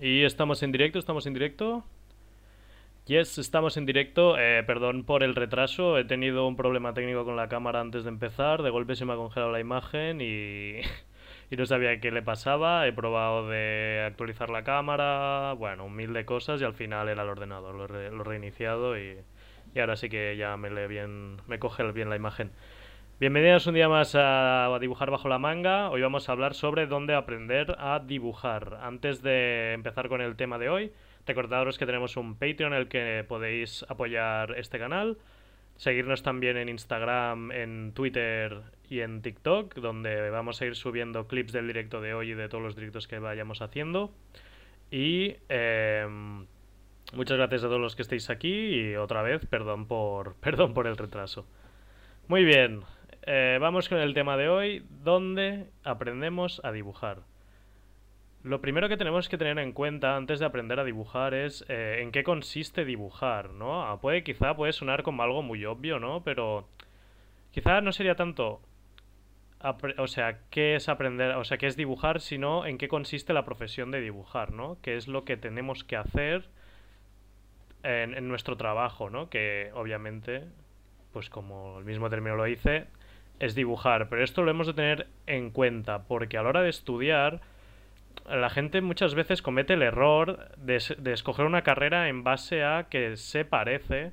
Y estamos en directo, estamos en directo. Yes, estamos en directo. Eh, perdón por el retraso. He tenido un problema técnico con la cámara antes de empezar. De golpe se me ha congelado la imagen y, y no sabía qué le pasaba. He probado de actualizar la cámara. Bueno, un mil de cosas y al final era el ordenador. Lo he, he reiniciado y, ahora sí que ya me lee bien, me coge bien la imagen. Bienvenidos un día más a, Dibujar bajo la manga. Hoy vamos a hablar sobre dónde aprender a dibujar. Antes de empezar con el tema de hoy, recordaros que tenemos un Patreon en el que podéis apoyar este canal. Seguirnos también en Instagram, en Twitter y en TikTok, donde vamos a ir subiendo clips del directo de hoy y de todos los directos que vayamos haciendo. Y em, muchas gracias a todos los que estéis aquí y otra vez, perdón por, perdón por el retraso. Muy bien, eh, vamos con el tema de hoy, donde aprendemos a dibujar. Lo primero que tenemos que tener en cuenta antes de aprender a dibujar es eh, en qué consiste dibujar, ¿no? Ah, puede, quizá puede sonar como algo muy obvio, ¿no? Pero quizá no sería tanto, o sea, qué es aprender, o sea, qué es dibujar, sino en qué consiste la profesión de dibujar, ¿no? Qué es lo que tenemos que hacer en, en nuestro trabajo, ¿no? Que obviamente, pues como el mismo término lo dice, es dibujar, pero esto lo hemos de tener en cuenta, porque a la hora de estudiar, la gente muchas veces comete el error de, escoger una carrera en base a que se parece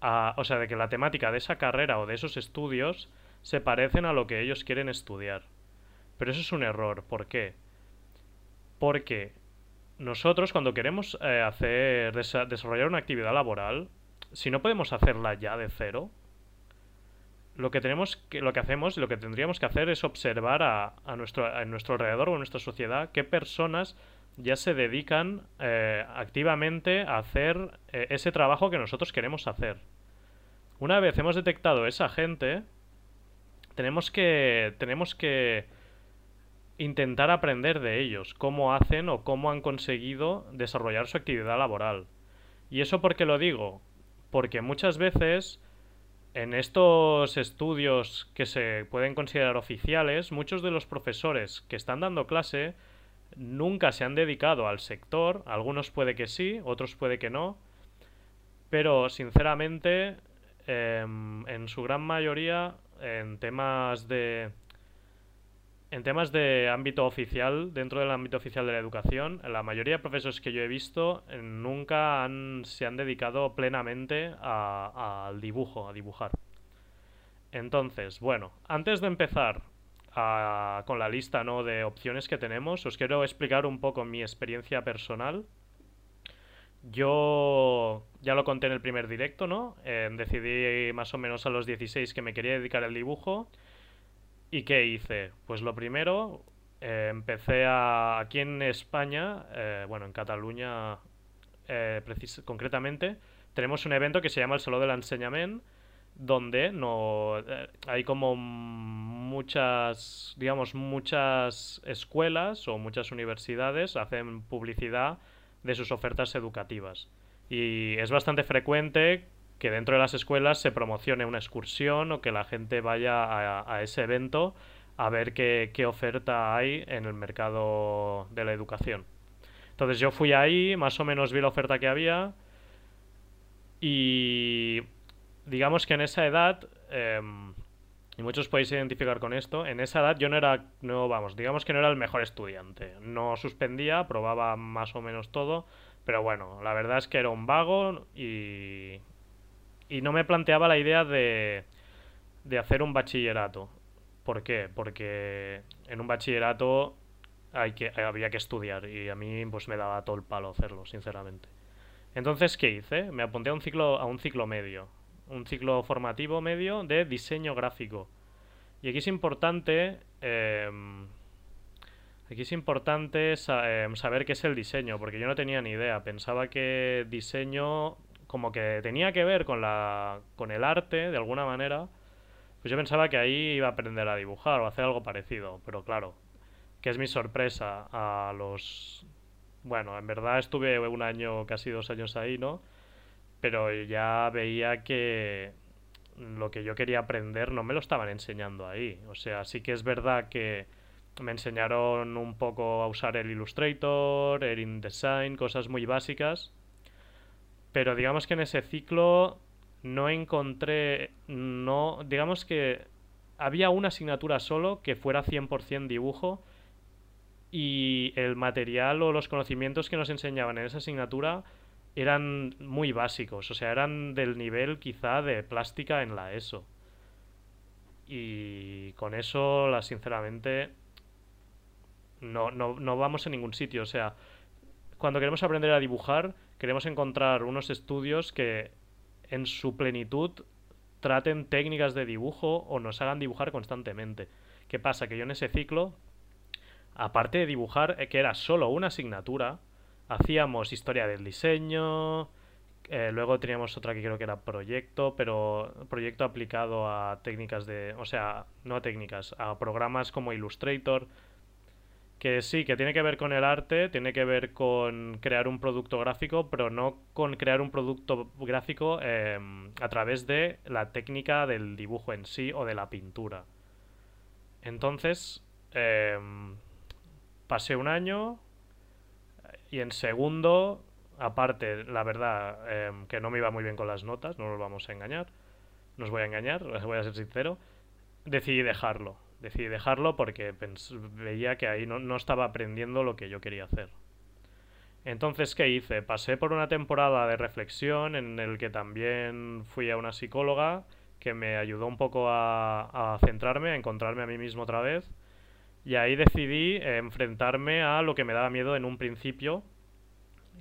a, o sea, de que la temática de esa carrera o de esos estudios se parecen a lo que ellos quieren estudiar. Pero eso es un error, ¿por qué? Porque nosotros cuando queremos eh, hacer desarrollar una actividad laboral, si no podemos hacerla ya de cero, lo que tenemos que, lo que hacemos, lo que tendríamos que hacer es observar a, a nuestro, nuestro alrededor o a nuestra sociedad qué personas ya se dedican eh, activamente a hacer eh, ese trabajo que nosotros queremos hacer. Una vez hemos detectado esa gente, tenemos que, tenemos que intentar aprender de ellos, cómo hacen o cómo han conseguido desarrollar su actividad laboral. ¿Y eso por qué lo digo? Porque muchas veces en estos estudios que se pueden considerar oficiales, muchos de los profesores que están dando clase nunca se han dedicado al sector, algunos puede que sí, otros puede que no, pero sinceramente em, en su gran mayoría en temas de en temas de ámbito oficial, dentro del ámbito oficial de la educación, la mayoría de profesores que yo he visto eh, nunca se han dedicado plenamente al dibujo, a dibujar. Entonces, bueno, antes de empezar con la lista ¿no? de opciones que tenemos, os quiero explicar un poco mi experiencia personal. Yo ya lo conté en el primer directo, ¿no? Eh, decidí más o menos a los 16 que me quería dedicar al dibujo ¿Y qué hice? Pues lo primero, eh, empecé a, aquí en España, eh, bueno, en Cataluña eh, concretamente, tenemos un evento que se llama el Saló del Enseñament, donde no hay como muchas, digamos, muchas escuelas o muchas universidades hacen publicidad de sus ofertas educativas. Y es bastante frecuente que dentro de las escuelas se promocione una excursión o que la gente vaya a, ese evento a ver qué, oferta hay en el mercado de la educación. Entonces yo fui ahí, más o menos vi la oferta que había y digamos que en esa edad, em, y muchos podéis identificar con esto, en esa edad yo no era, no vamos, digamos que no era el mejor estudiante. No suspendía, probaba más o menos todo, pero bueno, la verdad es que era un vago y, y no me planteaba la idea de, de hacer un bachillerato. ¿Por qué? Porque en un bachillerato hay que, había que estudiar y a mí pues me daba todo el palo hacerlo, sinceramente. Entonces, ¿qué hice? Me apunté a un ciclo, a un ciclo medio, un ciclo formativo medio de diseño gráfico. Y aquí es importante, em, aquí es importante em, saber qué es el diseño, porque yo no tenía ni idea. Pensaba que diseño como que tenía que ver con, la, con el arte, de alguna manera, pues yo pensaba que ahí iba a aprender a dibujar o hacer algo parecido, pero claro, que es mi sorpresa a los... Bueno, en verdad estuve un año, casi dos años ahí, ¿no? Pero ya veía que lo que yo quería aprender no me lo estaban enseñando ahí. O sea, sí que es verdad que me enseñaron un poco a usar el Illustrator, el InDesign, cosas muy básicas. Pero digamos que en ese ciclo no encontré, no, digamos que había una asignatura solo que fuera 100% dibujo y el material o los conocimientos que nos enseñaban en esa asignatura eran muy básicos, o sea, eran del nivel quizá de plástica en la ESO. Y con eso, la, sinceramente, no, no, no vamos a ningún sitio. O sea, cuando queremos aprender a dibujar, queremos encontrar unos estudios que en su plenitud traten técnicas de dibujo o nos hagan dibujar constantemente. ¿Qué pasa? Que yo en ese ciclo, aparte de dibujar, eh, que era solo una asignatura, hacíamos historia del diseño, eh, luego teníamos otra que creo que era proyecto, pero proyecto aplicado a técnicas de, o sea, no a técnicas, a programas como Illustrator, que sí, que tiene que ver con el arte, tiene que ver con crear un producto gráfico, pero no con crear un producto gráfico em, a través de la técnica del dibujo en sí o de la pintura. Entonces, em, pasé un año y en segundo, aparte, la verdad, em, que no me iba muy bien con las notas, no nos vamos a engañar, no os voy a engañar, voy a ser sincero, decidí dejarlo decidí dejarlo porque veía que ahí no, estaba aprendiendo lo que yo quería hacer. Entonces, ¿qué hice? Pasé por una temporada de reflexión en el que también fui a una psicóloga que me ayudó un poco a, centrarme, a encontrarme a mí mismo otra vez. Y ahí decidí enfrentarme a lo que me daba miedo en un principio,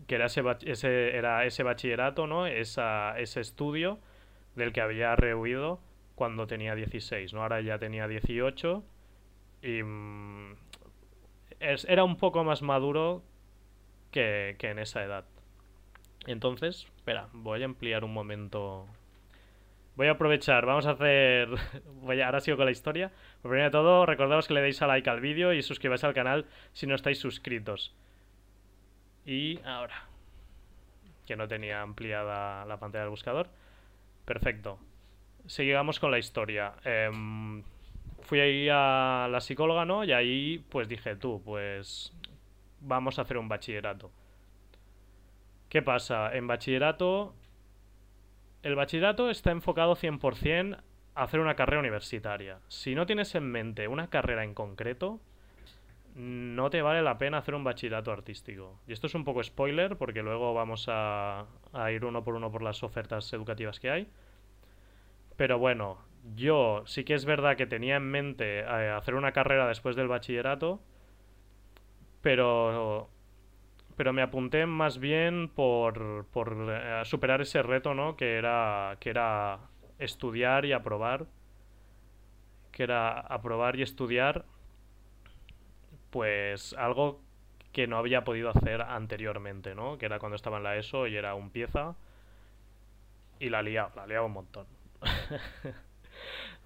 que era ese, ese, era ese bachillerato, ¿no? Esa, ese estudio del que había rehuido cuando tenía 16, ¿no? Ahora ya tenía 18 y mm, era un poco más maduro que, en esa edad. Entonces, espera, voy a ampliar un momento. Voy a aprovechar, vamos a hacer. Voy a, ahora sigo con la historia. primero de todo, recordaos que le deis a like al vídeo y suscribáis al canal si no estáis suscritos. Y ahora. Que no tenía ampliada la pantalla del buscador. Perfecto seguimos con la historia. Em, fui ahí a la psicóloga, ¿no? Y ahí pues dije, tú, pues vamos a hacer un bachillerato. ¿Qué pasa? En bachillerato, el bachillerato está enfocado 100% a hacer una carrera universitaria. Si no tienes en mente una carrera en concreto, no te vale la pena hacer un bachillerato artístico. Y esto es un poco spoiler porque luego vamos a, a ir uno por uno por las ofertas educativas que hay. Pero bueno, yo sí que es verdad que tenía en mente eh, hacer una carrera después del bachillerato, pero, pero me apunté más bien por, por eh, superar ese reto, ¿no? Que era, que era estudiar y aprobar. Que era aprobar y estudiar, pues algo que no había podido hacer anteriormente, ¿no? Que era cuando estaba en la ESO y era un pieza y la liaba, la liaba un montón.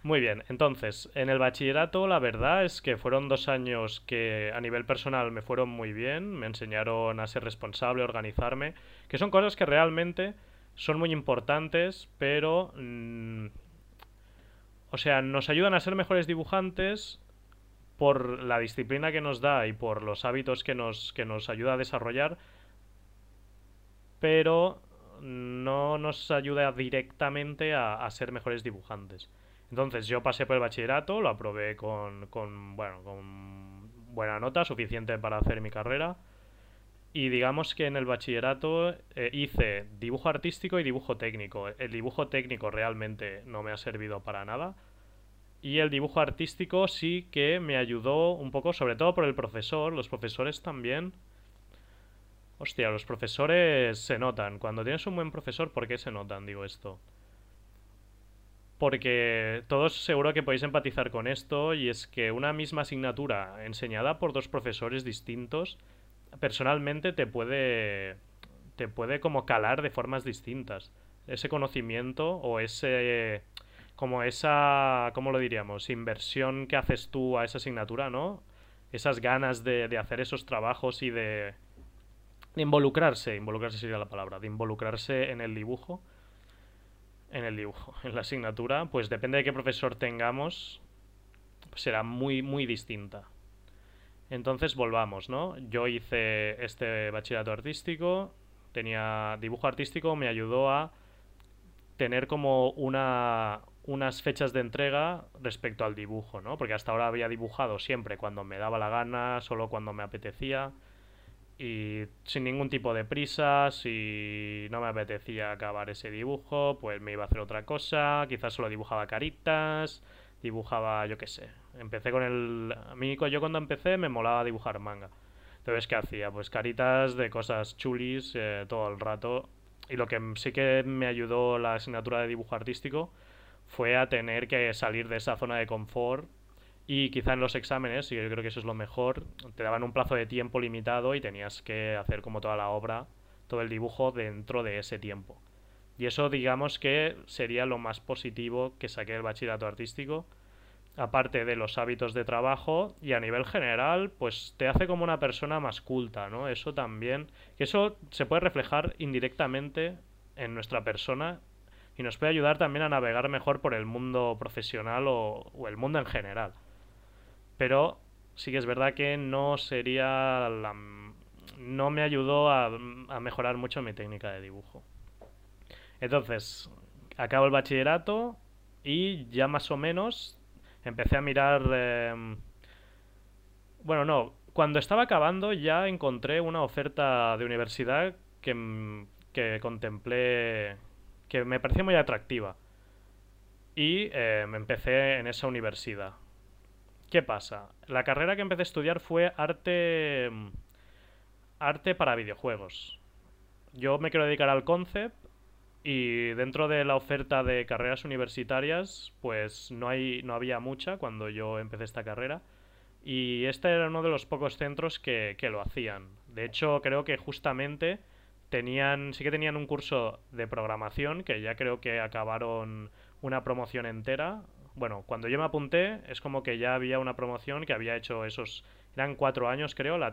Muy bien, entonces, en el bachillerato la verdad es que fueron dos años que a nivel personal me fueron muy bien, me enseñaron a ser responsable, a organizarme, que son cosas que realmente son muy importantes, pero... Mm, o sea, nos ayudan a ser mejores dibujantes por la disciplina que nos da y por los hábitos que nos, que nos ayuda a desarrollar, pero no nos ayuda directamente a, ser mejores dibujantes. Entonces yo pasé por el bachillerato, lo aprobé con, con, bueno, con buena nota, suficiente para hacer mi carrera. Y digamos que en el bachillerato eh, hice dibujo artístico y dibujo técnico. El dibujo técnico realmente no me ha servido para nada. Y el dibujo artístico sí que me ayudó un poco, sobre todo por el profesor. Los profesores también Hostia, los profesores se notan. Cuando tienes un buen profesor, ¿por qué se notan? Digo esto. Porque todos seguro que podéis empatizar con esto y es que una misma asignatura enseñada por dos profesores distintos personalmente te puede te puede como calar de formas distintas. Ese conocimiento o ese como esa ¿cómo lo diríamos? inversión que haces tú a esa asignatura, ¿no? Esas ganas de, de hacer esos trabajos y de de involucrarse, involucrarse sería la palabra, de involucrarse en el dibujo, en el dibujo, en la asignatura, pues depende de qué profesor tengamos, será muy, muy distinta. Entonces volvamos, ¿no? Yo hice este bachillerato artístico, tenía dibujo artístico, me ayudó a tener como una, unas fechas de entrega respecto al dibujo, ¿no? Porque hasta ahora había dibujado siempre cuando me daba la gana, solo cuando me apetecía y sin ningún tipo de prisa, si no me apetecía acabar ese dibujo, pues me iba a hacer otra cosa, quizás solo dibujaba caritas, dibujaba, yo qué sé. Empecé con el... A mí, yo cuando empecé me molaba dibujar manga. Entonces, ¿qué hacía? Pues caritas de cosas chulis eh, todo el rato. Y lo que sí que me ayudó la asignatura de dibujo artístico fue a tener que salir de esa zona de confort y quizá en los exámenes, y yo creo que eso es lo mejor, te daban un plazo de tiempo limitado y tenías que hacer como toda la obra, todo el dibujo dentro de ese tiempo. Y eso digamos que sería lo más positivo que saqué del bachillerato artístico, aparte de los hábitos de trabajo y a nivel general, pues te hace como una persona más culta, ¿no? Eso también, que eso se puede reflejar indirectamente en nuestra persona y nos puede ayudar también a navegar mejor por el mundo profesional o, o el mundo en general pero sí que es verdad que no sería la, no me ayudó a, mejorar mucho mi técnica de dibujo. Entonces, acabo el bachillerato y ya más o menos empecé a mirar... Em, bueno, no, cuando estaba acabando ya encontré una oferta de universidad que, que contemplé, que me parecía muy atractiva. Y eh, me empecé en esa universidad. ¿Qué pasa? La carrera que empecé a estudiar fue arte. arte para videojuegos. Yo me quiero dedicar al concept y dentro de la oferta de carreras universitarias, pues no hay, no había mucha cuando yo empecé esta carrera. Y este era uno de los pocos centros que, que lo hacían. De hecho, creo que justamente tenían. sí que tenían un curso de programación, que ya creo que acabaron una promoción entera bueno, cuando yo me apunté es como que ya había una promoción que había hecho esos, eran cuatro años creo, la,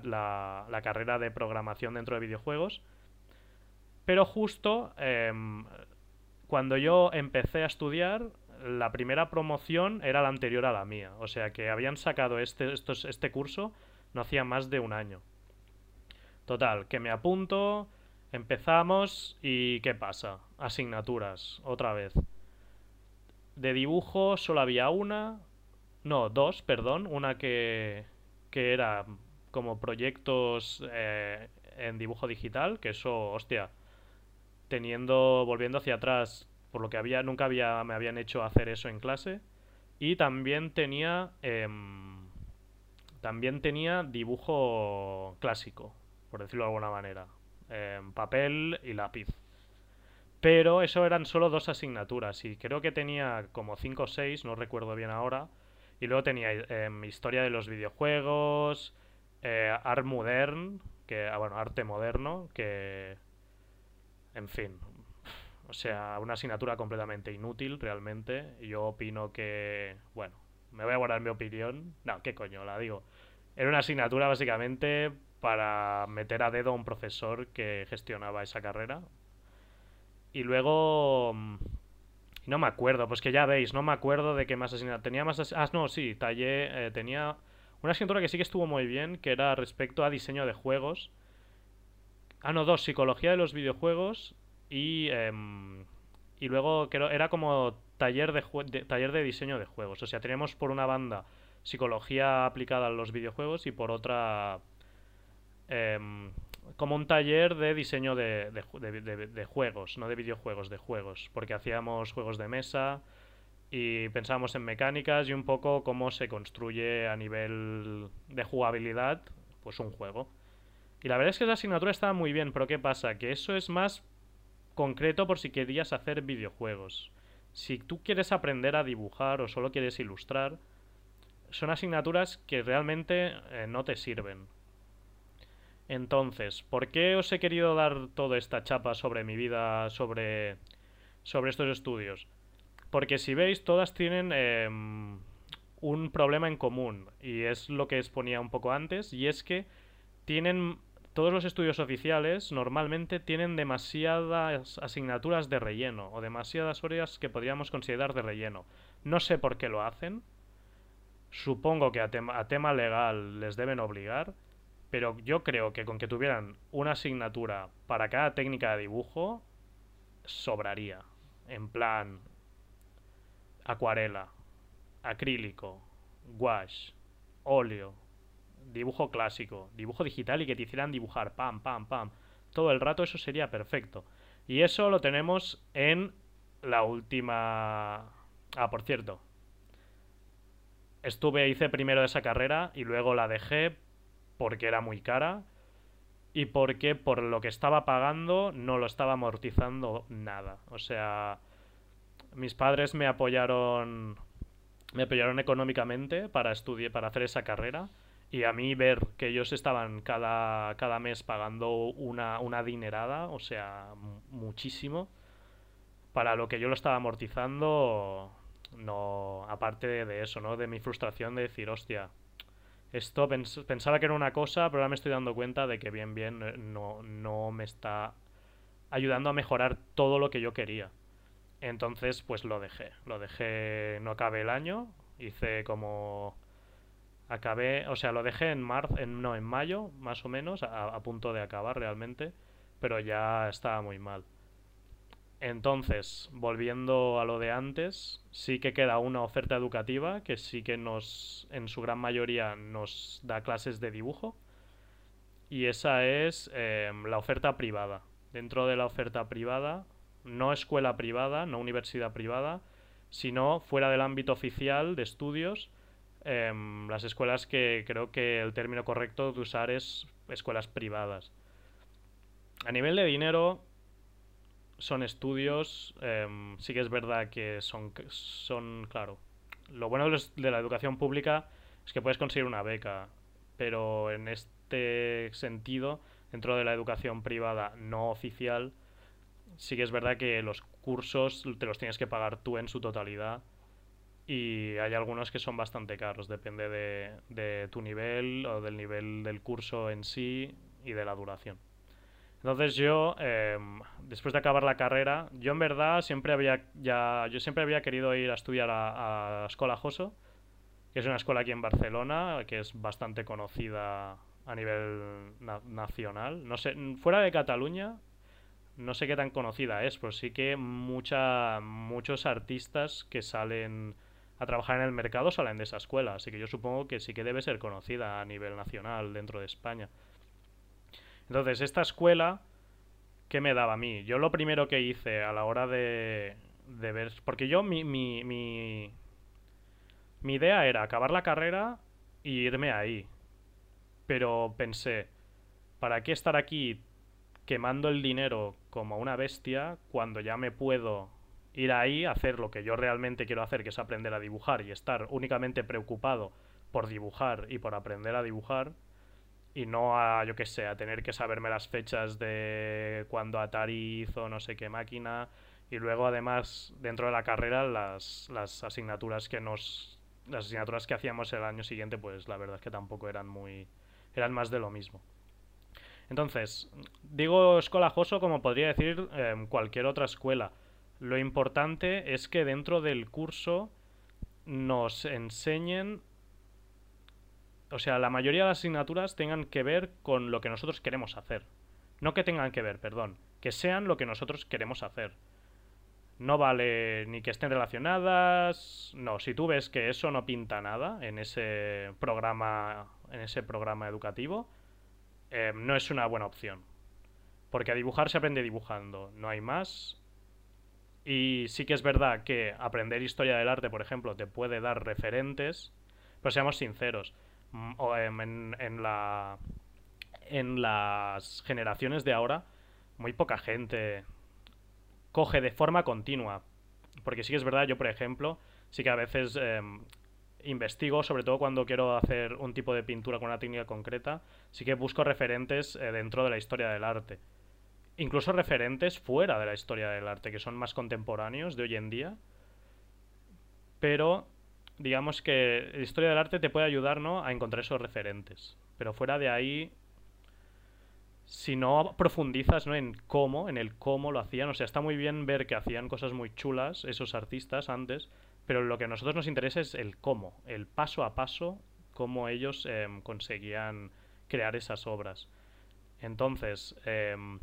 la, carrera de programación dentro de videojuegos. Pero justo em, cuando yo empecé a estudiar, la primera promoción era la anterior a la mía. O sea que habían sacado este, estos, este curso no hacía más de un año. Total, que me apunto, empezamos y ¿qué pasa? Asignaturas, otra vez. De dibujo solo había una, no, dos, perdón, una que, que era como proyectos eh, en dibujo digital, que eso, hostia, teniendo, volviendo hacia atrás, por lo que había, nunca había, me habían hecho hacer eso en clase. Y también tenía, em, también tenía dibujo clásico, por decirlo de alguna manera, em, papel y lápiz. Pero eso eran solo dos asignaturas y creo que tenía como cinco o seis, no recuerdo bien ahora. Y luego tenía em, historia de los videojuegos, eh, art modern, que, ah, bueno, arte moderno, que, en fin, o sea, una asignatura completamente inútil realmente. Yo opino que, bueno, me voy a guardar mi opinión. No, qué coño, la digo. Era una asignatura básicamente para meter a dedo a un profesor que gestionaba esa carrera, y luego... Mm, no me acuerdo, pues que ya veis, no me acuerdo de qué más asignatura. Tenía más... Ah, no, sí, tallé... Eh, tenía una asignatura que sí que estuvo muy bien, que era respecto a diseño de juegos. Ah, no, dos, psicología de los videojuegos y... Em, y luego era como taller de, taller de diseño de juegos. O sea, teníamos por una banda psicología aplicada a los videojuegos y por otra em, como un taller de diseño de, de, juegos, no de videojuegos, de juegos, porque hacíamos juegos de mesa y pensábamos en mecánicas y un poco cómo se construye a nivel de jugabilidad pues un juego. Y la verdad es que esa asignatura estaba muy bien, pero ¿qué pasa? Que eso es más concreto por si querías hacer videojuegos. Si tú quieres aprender a dibujar o solo quieres ilustrar, son asignaturas que realmente eh, no te sirven. Entonces, ¿por qué os he querido dar toda esta chapa sobre mi vida, sobre, sobre estos estudios? Porque si veis, todas tienen em, un problema en común, y es lo que exponía un poco antes, y es que tienen todos los estudios oficiales normalmente tienen demasiadas asignaturas de relleno o demasiadas horas que podríamos considerar de relleno. No sé por qué lo hacen, Supongo que a tema, a tema legal les deben obligar, pero yo creo que con que tuvieran una asignatura para cada técnica de dibujo, sobraría. En plan, acuarela, acrílico, gouache, óleo, dibujo clásico, dibujo digital y que te hicieran dibujar, pam, pam, pam. Todo el rato eso sería perfecto. Y eso lo tenemos en la última... Ah, por cierto. Estuve, hice primero esa carrera y luego la dejé porque era muy cara y porque por lo que estaba pagando no lo estaba amortizando nada. O sea, mis padres me apoyaron me apoyaron económicamente para estudiar para hacer esa carrera y a mí ver que ellos estaban cada, cada mes pagando una, una dinerada, o sea, muchísimo, para lo que yo lo estaba amortizando, no, aparte de eso, ¿no? De mi frustración de decir, hostia, esto pensaba que era una cosa, pero ahora me estoy dando cuenta de que bien, bien, eh, no, no me está ayudando a mejorar todo lo que yo quería. Entonces, pues lo dejé. Lo dejé, no acabé el año. Hice como. Acabé, o sea, lo dejé en marzo, en, no, en mayo, más o menos, a, punto de acabar realmente. Pero ya estaba muy mal. Entonces, volviendo a lo de antes, sí que queda una oferta educativa que sí que nos, en su gran mayoría, nos da clases de dibujo. Y esa es em, la oferta privada. Dentro de la oferta privada, no escuela privada, no universidad privada, sino fuera del ámbito oficial de estudios, em, las escuelas que creo que el término correcto de usar es escuelas privadas. A nivel de dinero, son estudios, em, sí que es verdad que son, son, claro, lo bueno de la educación pública es que puedes conseguir una beca, pero en este sentido, dentro de la educación privada no oficial, sí que es verdad que los cursos te los tienes que pagar tú en su totalidad y hay algunos que son bastante caros, depende de, de tu nivel o del nivel del curso en sí y de la duración. Entonces yo, em, después de acabar la carrera, yo en verdad siempre había, ya, yo siempre había querido ir a estudiar a, a la Escola Joso, que es una escuela aquí en Barcelona, que es bastante conocida a nivel nacional. No sé, fuera de Cataluña, no sé qué tan conocida es, pero sí que mucha, muchos artistas que salen a trabajar en el mercado salen de esa escuela, así que yo supongo que sí que debe ser conocida a nivel nacional dentro de España. Entonces, esta escuela, ¿qué me daba a mí? Yo lo primero que hice a la hora de, de ver... Porque yo mi, mi, mi, mi idea era acabar la carrera y irme ahí. Pero pensé, ¿para qué estar aquí quemando el dinero como una bestia cuando ya me puedo ir ahí, hacer lo que yo realmente quiero hacer, que es aprender a dibujar y estar únicamente preocupado por dibujar y por aprender a dibujar? Y no a, yo que sé, a tener que saberme las fechas de cuando Atari hizo no sé qué máquina y luego además dentro de la carrera las, las asignaturas que nos las asignaturas que hacíamos el año siguiente pues la verdad es que tampoco eran muy eran más de lo mismo. Entonces digo escolajoso como podría decir em, cualquier otra escuela. Lo importante es que dentro del curso nos enseñen o sea, la mayoría de las asignaturas tengan que ver con lo que nosotros queremos hacer. No que tengan que ver, perdón, que sean lo que nosotros queremos hacer. No vale ni que estén relacionadas. No, si tú ves que eso no pinta nada en ese programa, en ese programa educativo, eh, no es una buena opción. Porque a dibujar se aprende dibujando, no hay más. Y sí que es verdad que aprender historia del arte, por ejemplo, te puede dar referentes, pero seamos sinceros, Mm, em, en, en, la, en las generaciones de ahora, muy poca gente coge de forma continua. Porque sí que es verdad, yo por ejemplo, sí que a veces em, investigo, sobre todo cuando quiero hacer un tipo de pintura con una técnica concreta, sí que busco referentes eh, dentro de la historia del arte. Incluso referentes fuera de la historia del arte, que son más contemporáneos de hoy en día. Pero digamos que la historia del arte te puede ayudar ¿no? a encontrar esos referentes. Pero fuera de ahí, si no profundizas ¿no? en cómo, en el cómo lo hacían, o sea, está muy bien ver que hacían cosas muy chulas esos artistas antes, Pero lo que a nosotros nos interesa es el cómo, el paso a paso, cómo ellos em, conseguían crear esas obras. Entonces, em,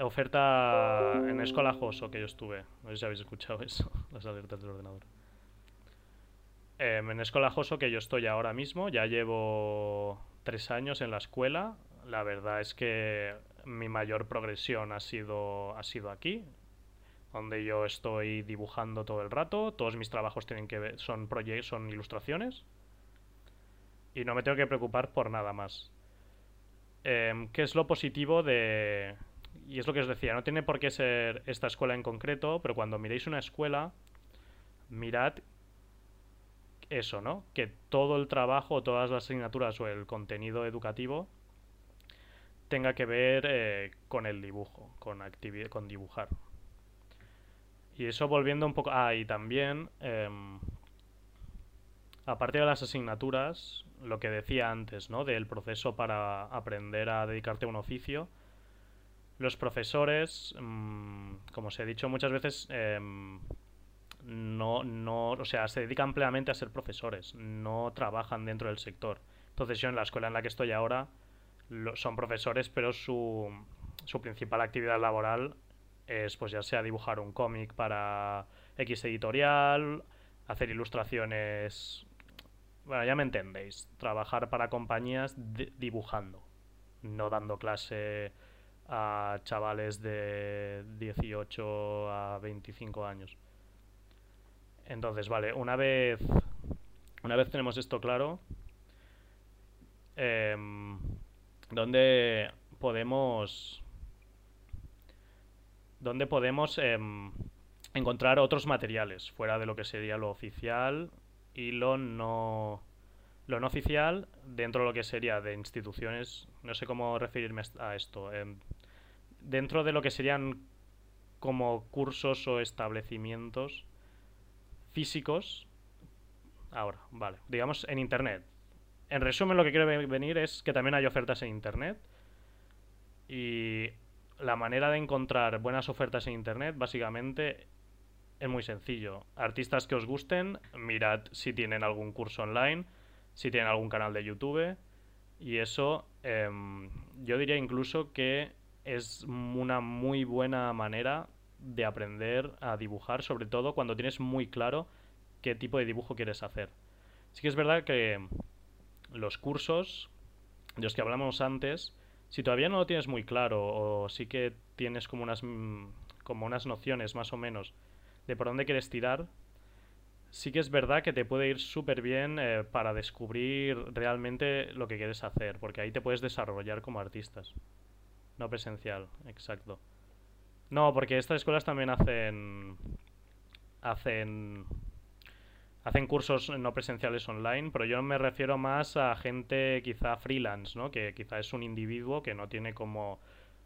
oferta en Escola Joso que yo estuve. No sé si habéis escuchado eso, las alertas del ordenador. Em, en Escola Joso que yo estoy ahora mismo, ya llevo tres años en la escuela. La verdad es que mi mayor progresión ha sido, ha sido aquí, donde yo estoy dibujando todo el rato. Todos mis trabajos tienen que ver, son, son ilustraciones. Y no me tengo que preocupar por nada más. Em, ¿Qué es lo positivo de... Y es lo que os decía, no tiene por qué ser esta escuela en concreto, pero cuando miréis una escuela, mirad eso, ¿no? Que todo el trabajo, todas las asignaturas o el contenido educativo tenga que ver eh, con el dibujo, con, con dibujar. Y eso volviendo un poco... Ah, y también, em, aparte de las asignaturas, lo que decía antes, ¿no? Del proceso para aprender a dedicarte a un oficio. Los profesores, mm, como se ha dicho muchas veces, em, no, no, o sea, se dedican plenamente a ser profesores, no trabajan dentro del sector. Entonces yo en la escuela en la que estoy ahora son profesores, pero su, su principal actividad laboral es pues ya sea dibujar un cómic para X editorial, hacer ilustraciones bueno, ya me entendéis. Trabajar para compañías dibujando, no dando clase a chavales de 18 a 25 años. Entonces, vale, una vez una vez tenemos esto claro, eh, ¿dónde podemos dónde podemos em, encontrar otros materiales fuera de lo que sería lo oficial y lo no lo no oficial dentro de lo que sería de instituciones no sé cómo referirme a esto em, dentro de lo que serían como cursos o establecimientos físicos ahora vale digamos en internet en resumen lo que quiero venir es que también hay ofertas en internet y la manera de encontrar buenas ofertas en internet básicamente es muy sencillo. Artistas que os gusten, mirad si tienen algún curso online, si tienen algún canal de YouTube. Y eso em, yo diría incluso que es una muy buena manera de aprender a dibujar, sobre todo cuando tienes muy claro qué tipo de dibujo quieres hacer. Sí que es verdad que los cursos de los que hablamos antes, si todavía no lo tienes muy claro o sí que tienes como unas, mm, como unas nociones más o menos de por dónde quieres tirar, sí que es verdad que te puede ir súper bien eh, para descubrir realmente lo que quieres hacer, porque ahí te puedes desarrollar como artistas. No presencial, exacto. No, porque estas escuelas también hacen hacen hacen cursos no presenciales online, pero yo me refiero más a gente quizá freelance, ¿no? Que quizá es un individuo que no tiene como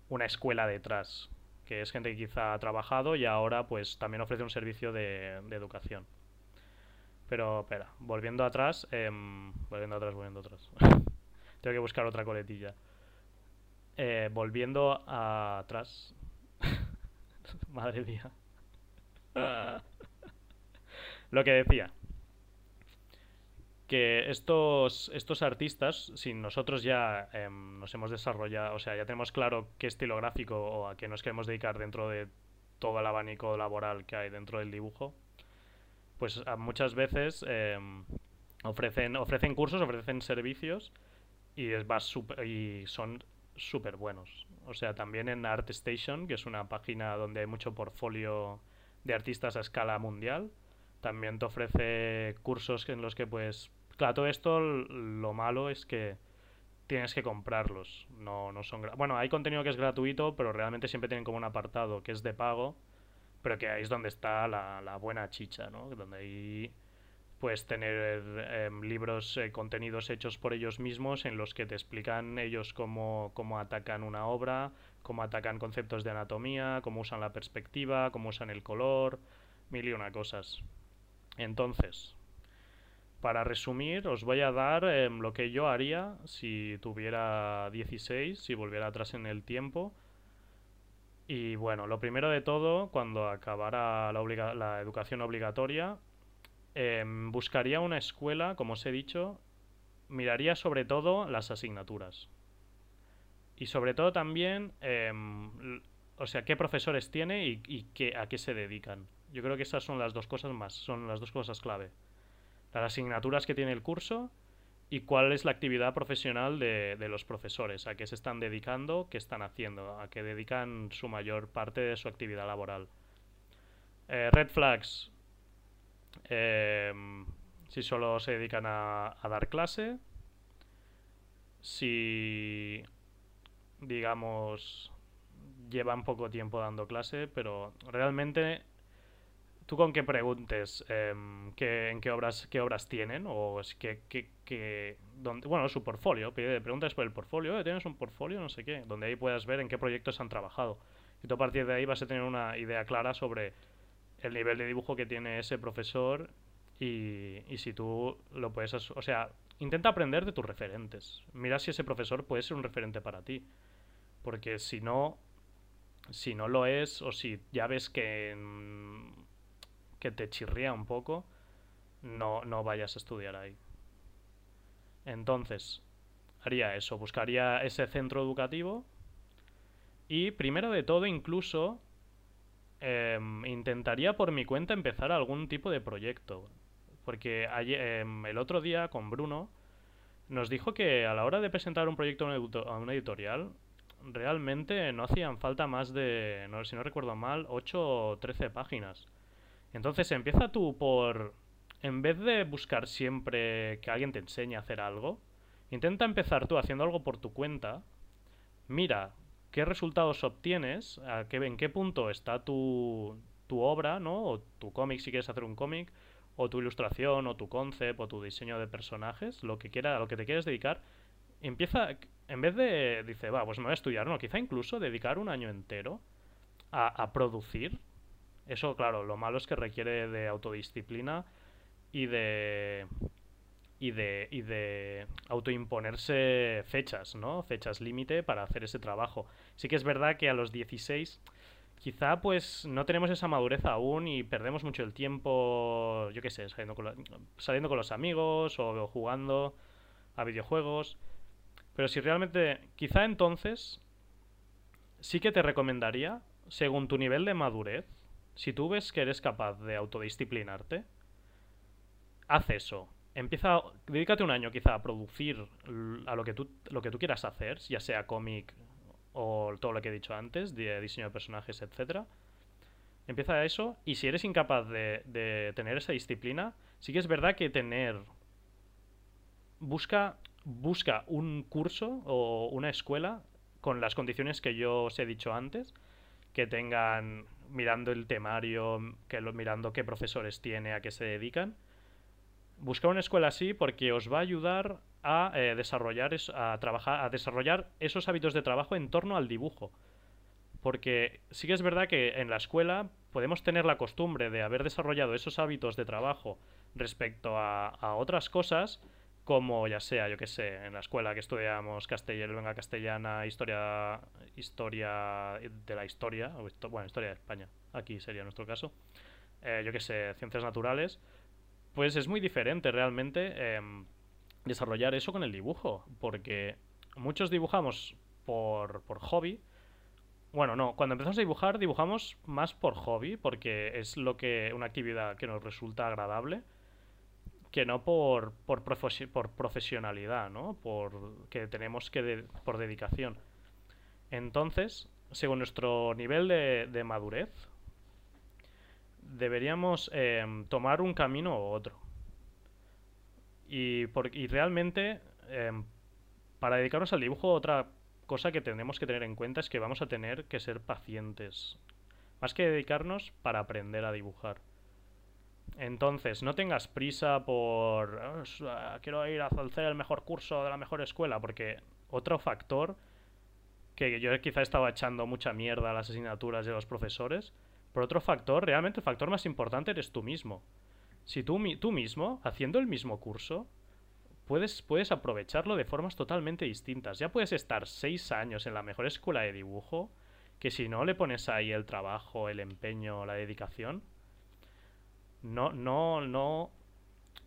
una escuela detrás que es gente que quizá ha trabajado y ahora pues también ofrece un servicio de, educación. Pero, espera, volviendo atrás, em, volviendo atrás, volviendo atrás. Tengo que buscar otra coletilla. Eh, volviendo atrás. Madre mía. Lo que decía, que estos, estos artistas, si nosotros ya em, nos hemos desarrollado, o sea, ya tenemos claro qué estilo gráfico o a qué nos queremos dedicar dentro de todo el abanico laboral que hay dentro del dibujo, pues muchas veces em, ofrecen, ofrecen cursos, ofrecen servicios y, es, va y son súper buenos. O sea, también en ArtStation, que es una página donde hay mucho portfolio de artistas a escala mundial, también te ofrece cursos en los que pues Claro, todo esto lo malo es que tienes que comprarlos. No, no son bueno, hay contenido que es gratuito, pero realmente siempre tienen como un apartado que es de pago, pero que ahí es donde está la, buena chicha, ¿no? Donde ahí puedes tener em, libros, eh, contenidos hechos por ellos mismos en los que te explican ellos cómo, cómo atacan una obra, cómo atacan conceptos de anatomía, cómo usan la perspectiva, cómo usan el color, mil y una cosas. Entonces, para resumir, os voy a dar em, lo que yo haría si tuviera 16, si volviera atrás en el tiempo. Y bueno, lo primero de todo, cuando acabara la, la educación obligatoria, em, buscaría una escuela, como os he dicho, miraría sobre todo las asignaturas. Y sobre todo también, em, o sea, qué profesores tiene y, qué, a qué se dedican. Yo creo que esas son las dos cosas más, son las dos cosas clave. Las asignaturas que tiene el curso y cuál es la actividad profesional de, los profesores, a qué se están dedicando, qué están haciendo, a qué dedican su mayor parte de su actividad laboral. Eh, red flags. Em, si solo se dedican a, dar clase. Si, digamos, llevan poco tiempo dando clase, pero realmente tú con que preguntes em, en qué obras qué obras tienen o es que, que, donde, bueno su portfolio preguntas por el portfolio tienes un portfolio no sé qué donde ahí puedas ver en qué proyectos han trabajado y tú a partir de ahí vas a tener una idea clara sobre el nivel de dibujo que tiene ese profesor y, y si tú lo puedes o sea intenta aprender de tus referentes mira si ese profesor puede ser un referente para ti porque si no si no lo es o si ya ves que que te chirría un poco, no, no vayas a estudiar ahí. Entonces, haría eso, buscaría ese centro educativo y primero de todo incluso em, intentaría por mi cuenta empezar algún tipo de proyecto. Porque em, el otro día con Bruno nos dijo que a la hora de presentar un proyecto a una editorial, realmente no hacían falta más de, si no recuerdo mal, 8 o 13 páginas. Entonces empieza tú por... En vez de buscar siempre que alguien te enseñe a hacer algo, intenta empezar tú haciendo algo por tu cuenta. Mira qué resultados obtienes, qué, en qué punto está tu, tu obra, ¿no? O tu cómic si quieres hacer un cómic, o tu ilustración, o tu concept, o tu diseño de personajes, lo que quiera, a lo que te quieres dedicar. Empieza, en vez de, dice, va, pues me voy a estudiar, no, quizá incluso dedicar un año entero a producir eso, claro, lo malo es que requiere de autodisciplina y de y de, y de autoimponerse fechas, ¿no? Fechas límite para hacer ese trabajo. Sí que es verdad que a los 16 quizá pues no tenemos esa madurez aún y perdemos mucho el tiempo, yo qué sé, saliendo con, saliendo con los amigos o jugando a videojuegos. Pero si realmente, quizá entonces sí que te recomendaría, según tu nivel de madurez, si tú ves que eres capaz de autodisciplinarte, haz eso. Empieza, dedícate un año quizá a producir a lo que tú, lo que tú quieras hacer, ya sea cómic o todo lo que he dicho antes, de diseño de personajes, etc. Empieza eso y si eres incapaz de, de tener esa disciplina, sí que es verdad que tener... Busca, busca un curso o una escuela con las condiciones que yo os he dicho antes, que tengan mirando el temario, que lo, mirando qué profesores tiene, a qué se dedican. Buscar una escuela así porque os va a ayudar a eh, desarrollar a trabajar a desarrollar esos hábitos de trabajo en torno al dibujo. Porque sí que es verdad que en la escuela podemos tener la costumbre de haber desarrollado esos hábitos de trabajo respecto a, otras cosas, como ya sea, yo que sé, en la escuela que estudiamos castellano, castellana, historia, historia de la historia, o bueno, historia de España, aquí sería nuestro caso, eh, yo que sé, ciencias naturales, pues es muy diferente realmente em, desarrollar eso con el dibujo, porque muchos dibujamos por, por hobby, bueno, no, cuando empezamos a dibujar, dibujamos más por hobby, porque es lo que, una actividad que nos resulta agradable que no por, por, por profesionalidad, ¿no? Por que tenemos que por dedicación. Entonces, según nuestro nivel de, madurez, deberíamos em, tomar un camino u otro. Y, por, realmente, em, para dedicarnos al dibujo, otra cosa que tenemos que tener en cuenta es que vamos a tener que ser pacientes. Más que dedicarnos para aprender a dibujar. Entonces, no tengas prisa por ah, quiero ir a hacer el mejor curso de la mejor escuela, porque otro factor que yo quizá estaba echando mucha mierda a las asignaturas de los profesores, por otro factor, realmente el factor más importante eres tú mismo. Si tú, tú mismo, haciendo el mismo curso, puedes, puedes aprovecharlo de formas totalmente distintas. Ya puedes estar seis años en la mejor escuela de dibujo que si no le pones ahí el trabajo, el empeño, la dedicación, no, no, no,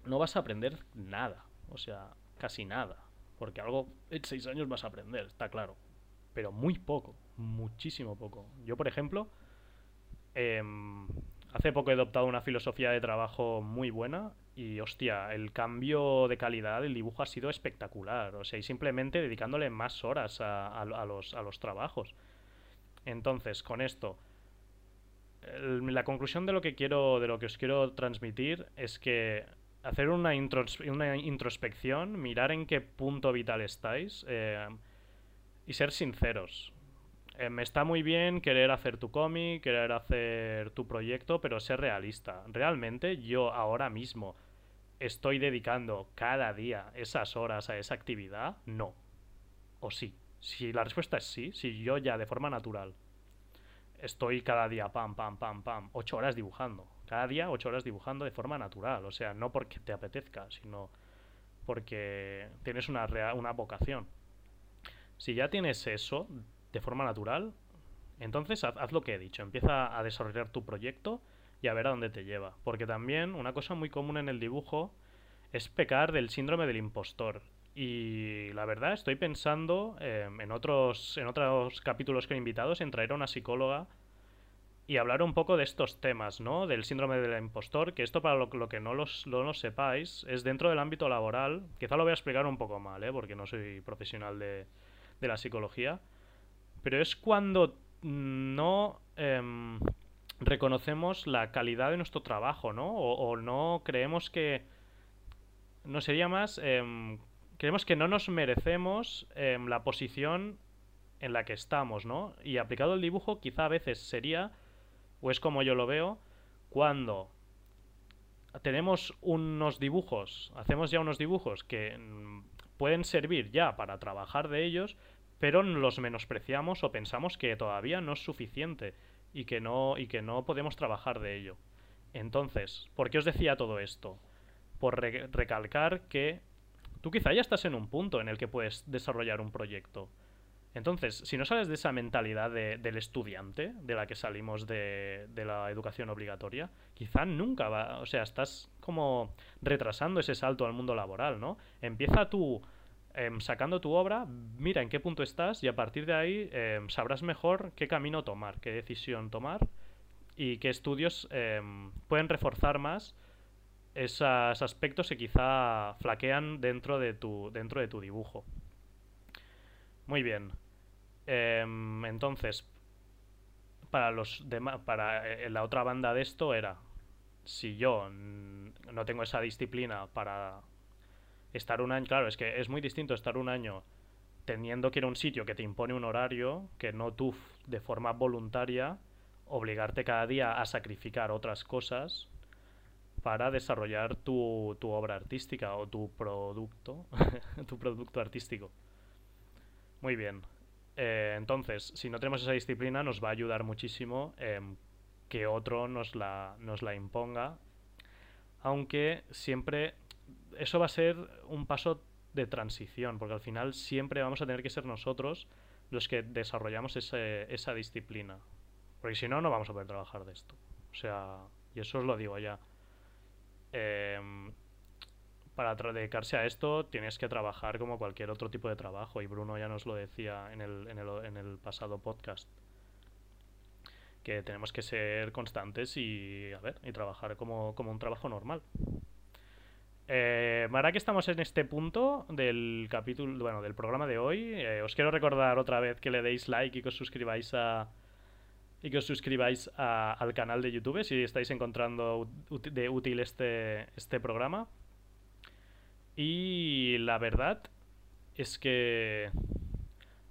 no vas a aprender nada. O sea, casi nada. Porque algo en seis años vas a aprender, está claro. Pero muy poco, muchísimo poco. Yo, por ejemplo, em, hace poco he adoptado una filosofía de trabajo muy buena y, hostia, el cambio de calidad del dibujo ha sido espectacular. O sea, y simplemente dedicándole más horas a, los, a los trabajos. Entonces, con esto, la conclusión de lo que quiero, de lo que os quiero transmitir es que hacer una, una introspección, mirar en qué punto vital estáis eh, y ser sinceros. Eh, me está muy bien querer hacer tu cómic, querer hacer tu proyecto, pero ser realista. Realmente yo ahora mismo estoy dedicando cada día esas horas a esa actividad, no. O sí. Si la respuesta es sí, si yo ya de forma natural estoy cada día pam, pam, pam, pam, ocho horas dibujando. Cada día ocho horas dibujando de forma natural. O sea, no porque te apetezca, sino porque tienes una, una vocación. Si ya tienes eso de forma natural, entonces haz, lo que he dicho. Empieza a desarrollar tu proyecto y a ver a dónde te lleva. Porque también una cosa muy común en el dibujo es pecar del síndrome del impostor. Y la verdad, estoy pensando em, en, otros, en otros capítulos que he invitados en traer a una psicóloga y hablar un poco de estos temas, ¿no? Del síndrome del impostor, que esto para lo, que no, los, lo sepáis, es dentro del ámbito laboral. Quizá lo voy a explicar un poco mal, ¿eh? Porque no soy profesional de, de la psicología. Pero es cuando no em, reconocemos la calidad de nuestro trabajo, ¿no? O, no creemos que... No sería más... Em, creemos que no nos merecemos em, la posición en la que estamos, ¿no? Y aplicado el dibujo quizá a veces sería, o es como yo lo veo, cuando tenemos unos dibujos, hacemos ya unos dibujos que mm, pueden servir ya para trabajar de ellos, pero los menospreciamos o pensamos que todavía no es suficiente y que no, y que no podemos trabajar de ello. Entonces, ¿por qué os decía todo esto? Por recalcar que tú quizá ya estás en un punto en el que puedes desarrollar un proyecto. Entonces, si no sales de esa mentalidad del estudiante, de la que salimos de, de, la educación obligatoria, quizá nunca va, o sea, estás como retrasando ese salto al mundo laboral, ¿no? Empieza tú em, sacando tu obra, mira en qué punto estás y a partir de ahí em, sabrás mejor qué camino tomar, qué decisión tomar y qué estudios em, pueden reforzar más esos aspectos que quizá flaquean dentro de tu, dentro de tu dibujo. Muy bien. Entonces, para los para eh, la otra banda de esto era si yo no tengo esa disciplina para estar un año, claro, es que es muy distinto estar un año teniendo que ir a un sitio que te impone un horario, que no tú de forma voluntaria obligarte cada día a sacrificar otras cosas para desarrollar tu, tu obra artística o tu producto, tu producto artístico. Muy bien. Eh, entonces, si no tenemos esa disciplina, nos va a ayudar muchísimo que otro nos la, nos la imponga. Aunque siempre eso va a ser un paso de transición, porque al final siempre vamos a tener que ser nosotros los que desarrollamos ese, esa disciplina. Porque si no, no vamos a poder trabajar de esto. O sea, y eso os lo digo ya. Em, para dedicarse a esto tienes que trabajar como cualquier otro tipo de trabajo y Bruno ya nos lo decía en el, en el, pasado podcast que tenemos que ser constantes y a ver y trabajar como, como un trabajo normal eh, ahora que estamos en este punto del capítulo bueno del programa de hoy eh, os quiero recordar otra vez que le deis like y que os suscribáis a y que os suscribáis al canal de YouTube si estáis encontrando de útil este, este programa. Y la verdad es que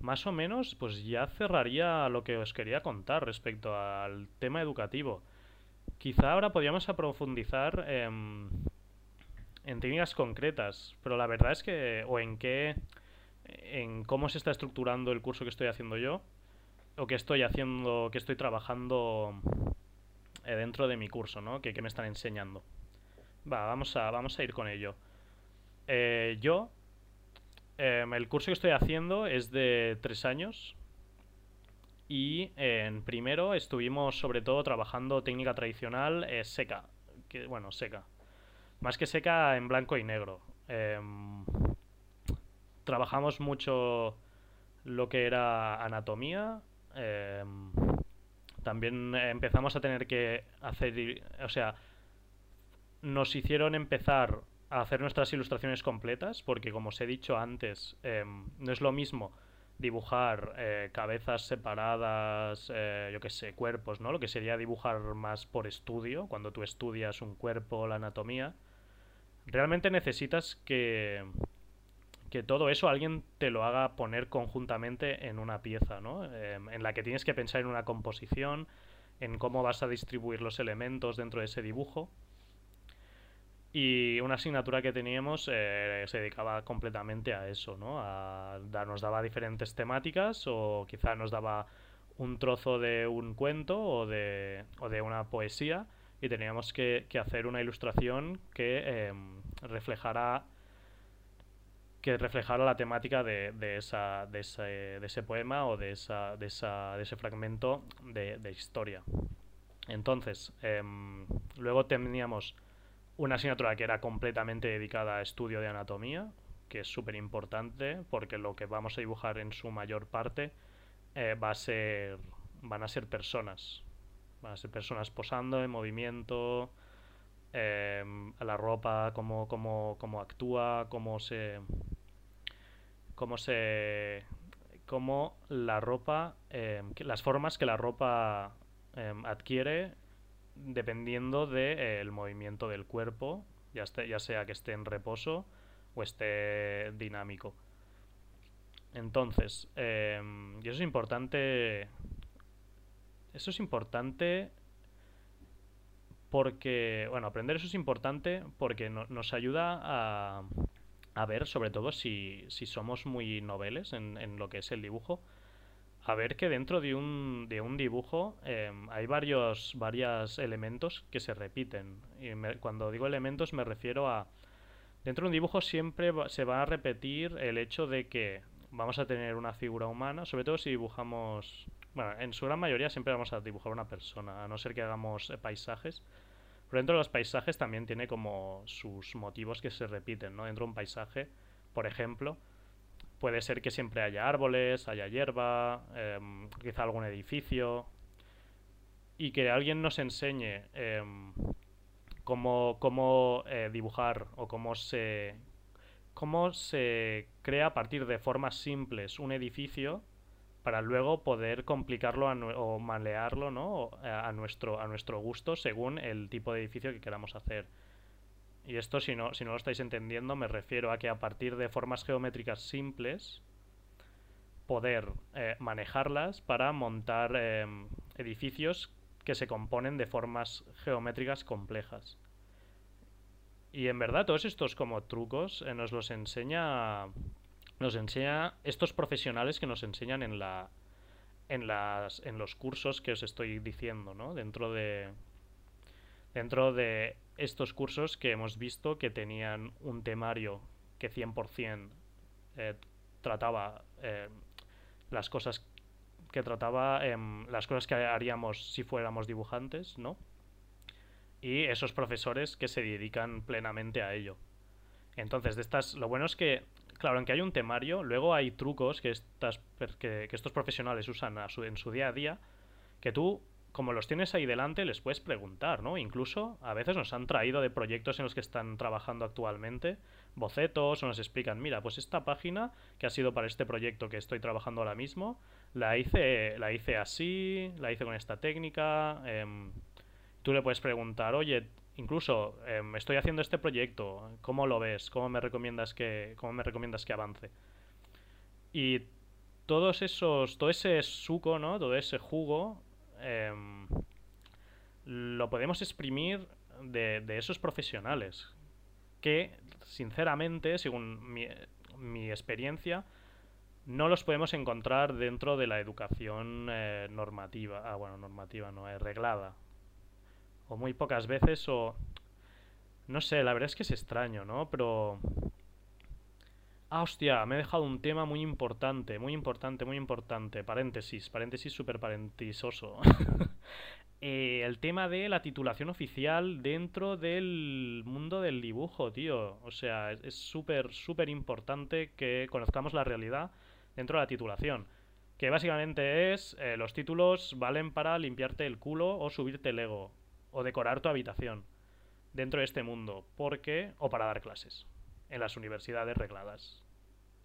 más o menos pues ya cerraría lo que os quería contar respecto al tema educativo. Quizá ahora podríamos profundizar en, en técnicas concretas, pero la verdad es que o en qué en cómo se está estructurando el curso que estoy haciendo yo o que estoy haciendo, que estoy trabajando eh, dentro de mi curso, ¿no? Que, me están enseñando. Va, vamos a, vamos a ir con ello. Eh, yo, em, el curso que estoy haciendo es de tres años y en primero estuvimos sobre todo trabajando técnica tradicional eh, seca, bueno, seca. Más que seca en blanco y negro. Em, trabajamos mucho lo que era anatomía. Em, también empezamos a tener que hacer, o sea, nos hicieron empezar a hacer nuestras ilustraciones completas, porque como os he dicho antes, em, no es lo mismo dibujar eh, cabezas separadas, eh, yo qué sé, cuerpos, ¿no? Lo que sería dibujar más por estudio, cuando tú estudias un cuerpo, la anatomía. Realmente necesitas que, que todo eso alguien te lo haga poner conjuntamente en una pieza, ¿no? Em, en la que tienes que pensar en una composición, en cómo vas a distribuir los elementos dentro de ese dibujo. Y una asignatura que teníamos eh, se dedicaba completamente a eso, ¿no? A, nos daba diferentes temáticas o quizá nos daba un trozo de un cuento o de, o de una poesía y teníamos que, hacer una ilustración que em, reflejara que reflejara la temática de, de, esa, de, ese, de ese poema o de, esa, de, esa, de ese fragmento de, historia. Entonces, em, luego teníamos una asignatura que era completamente dedicada a estudio de anatomía, que es súper importante porque lo que vamos a dibujar en su mayor parte eh, va a ser, van a ser personas. Van a ser personas posando en movimiento, eh, la ropa, cómo, cómo, cómo actúa, cómo se. cómo se. cómo la ropa. Eh, las formas que la ropa adquiere dependiendo del movimiento del cuerpo, ya, ya sea que esté en reposo o esté dinámico. Entonces, em, y eso es importante. Eso es importante porque, bueno, aprender eso es importante porque nos ayuda a, a ver, sobre todo, si, si somos muy noveles en, en, lo que es el dibujo, a ver que dentro de un, de un dibujo em, hay varios varios elementos que se repiten. Y cuando digo elementos me refiero a... Dentro de un dibujo siempre se va a repetir el hecho de que vamos a tener una figura humana, sobre todo si dibujamos... Bueno, en su gran mayoría siempre vamos a dibujar una persona, a no ser que hagamos eh, paisajes. Pero dentro de los paisajes también tiene como sus motivos que se repiten, ¿no? Dentro de un paisaje, por ejemplo, Puede ser que siempre haya árboles, haya hierba, em, quizá algún edificio. Y que alguien nos enseñe em, cómo, cómo eh, dibujar o cómo se, cómo se crea a partir de formas simples un edificio para luego poder complicarlo o malearlo ¿no? a, nuestro, a nuestro gusto según el tipo de edificio que queramos hacer. Y esto, si no, si no lo estáis entendiendo, me refiero a que a partir de formas geométricas simples, poder eh, manejarlas para montar em, edificios que se componen de formas geométricas complejas. Y en verdad todos estos como trucos eh, nos los enseña nos enseña estos profesionales que nos enseñan en la en las en los cursos que os estoy diciendo, ¿no? Dentro de dentro de estos cursos que hemos visto que tenían un temario que 100% eh, trataba eh, las cosas que trataba em, las cosas que haríamos si fuéramos dibujantes, ¿no? Y esos profesores que se dedican plenamente a ello. Entonces, de estas, lo bueno es que, claro, aunque hay un temario, luego hay trucos que, estas, que, estos profesionales usan en su día a día, que tú como los tienes ahí delante, les puedes preguntar, ¿no? Incluso a veces nos han traído de proyectos en los que están trabajando actualmente bocetos o nos explican, mira, pues esta página que ha sido para este proyecto que estoy trabajando ahora mismo, la hice, la hice así, la hice con esta técnica. Em, tú le puedes preguntar, oye, incluso em, estoy haciendo este proyecto, ¿cómo lo ves? ¿Cómo me recomiendas que, cómo me recomiendas que avance? Y todos esos, todo ese suco, ¿no? Todo ese jugo Em, lo podemos exprimir de, esos profesionales que, sinceramente, según mi, experiencia, no los podemos encontrar dentro de la educación eh, normativa. Ah, bueno, normativa, no, es reglada. O muy pocas veces, o... No sé, la verdad es que es extraño, ¿no? Pero... Ah, hostia, me he dejado un tema muy importante, muy importante, muy importante. Paréntesis, paréntesis súper parentisoso. Eh, el tema de la titulación oficial dentro del mundo del dibujo, tío. O sea, es súper, súper importante que conozcamos la realidad dentro de la titulación. Que básicamente es, eh, los títulos valen para limpiarte el culo o subirte el ego. O decorar tu habitación dentro de este mundo. Porque, o para dar clases en las universidades regladas,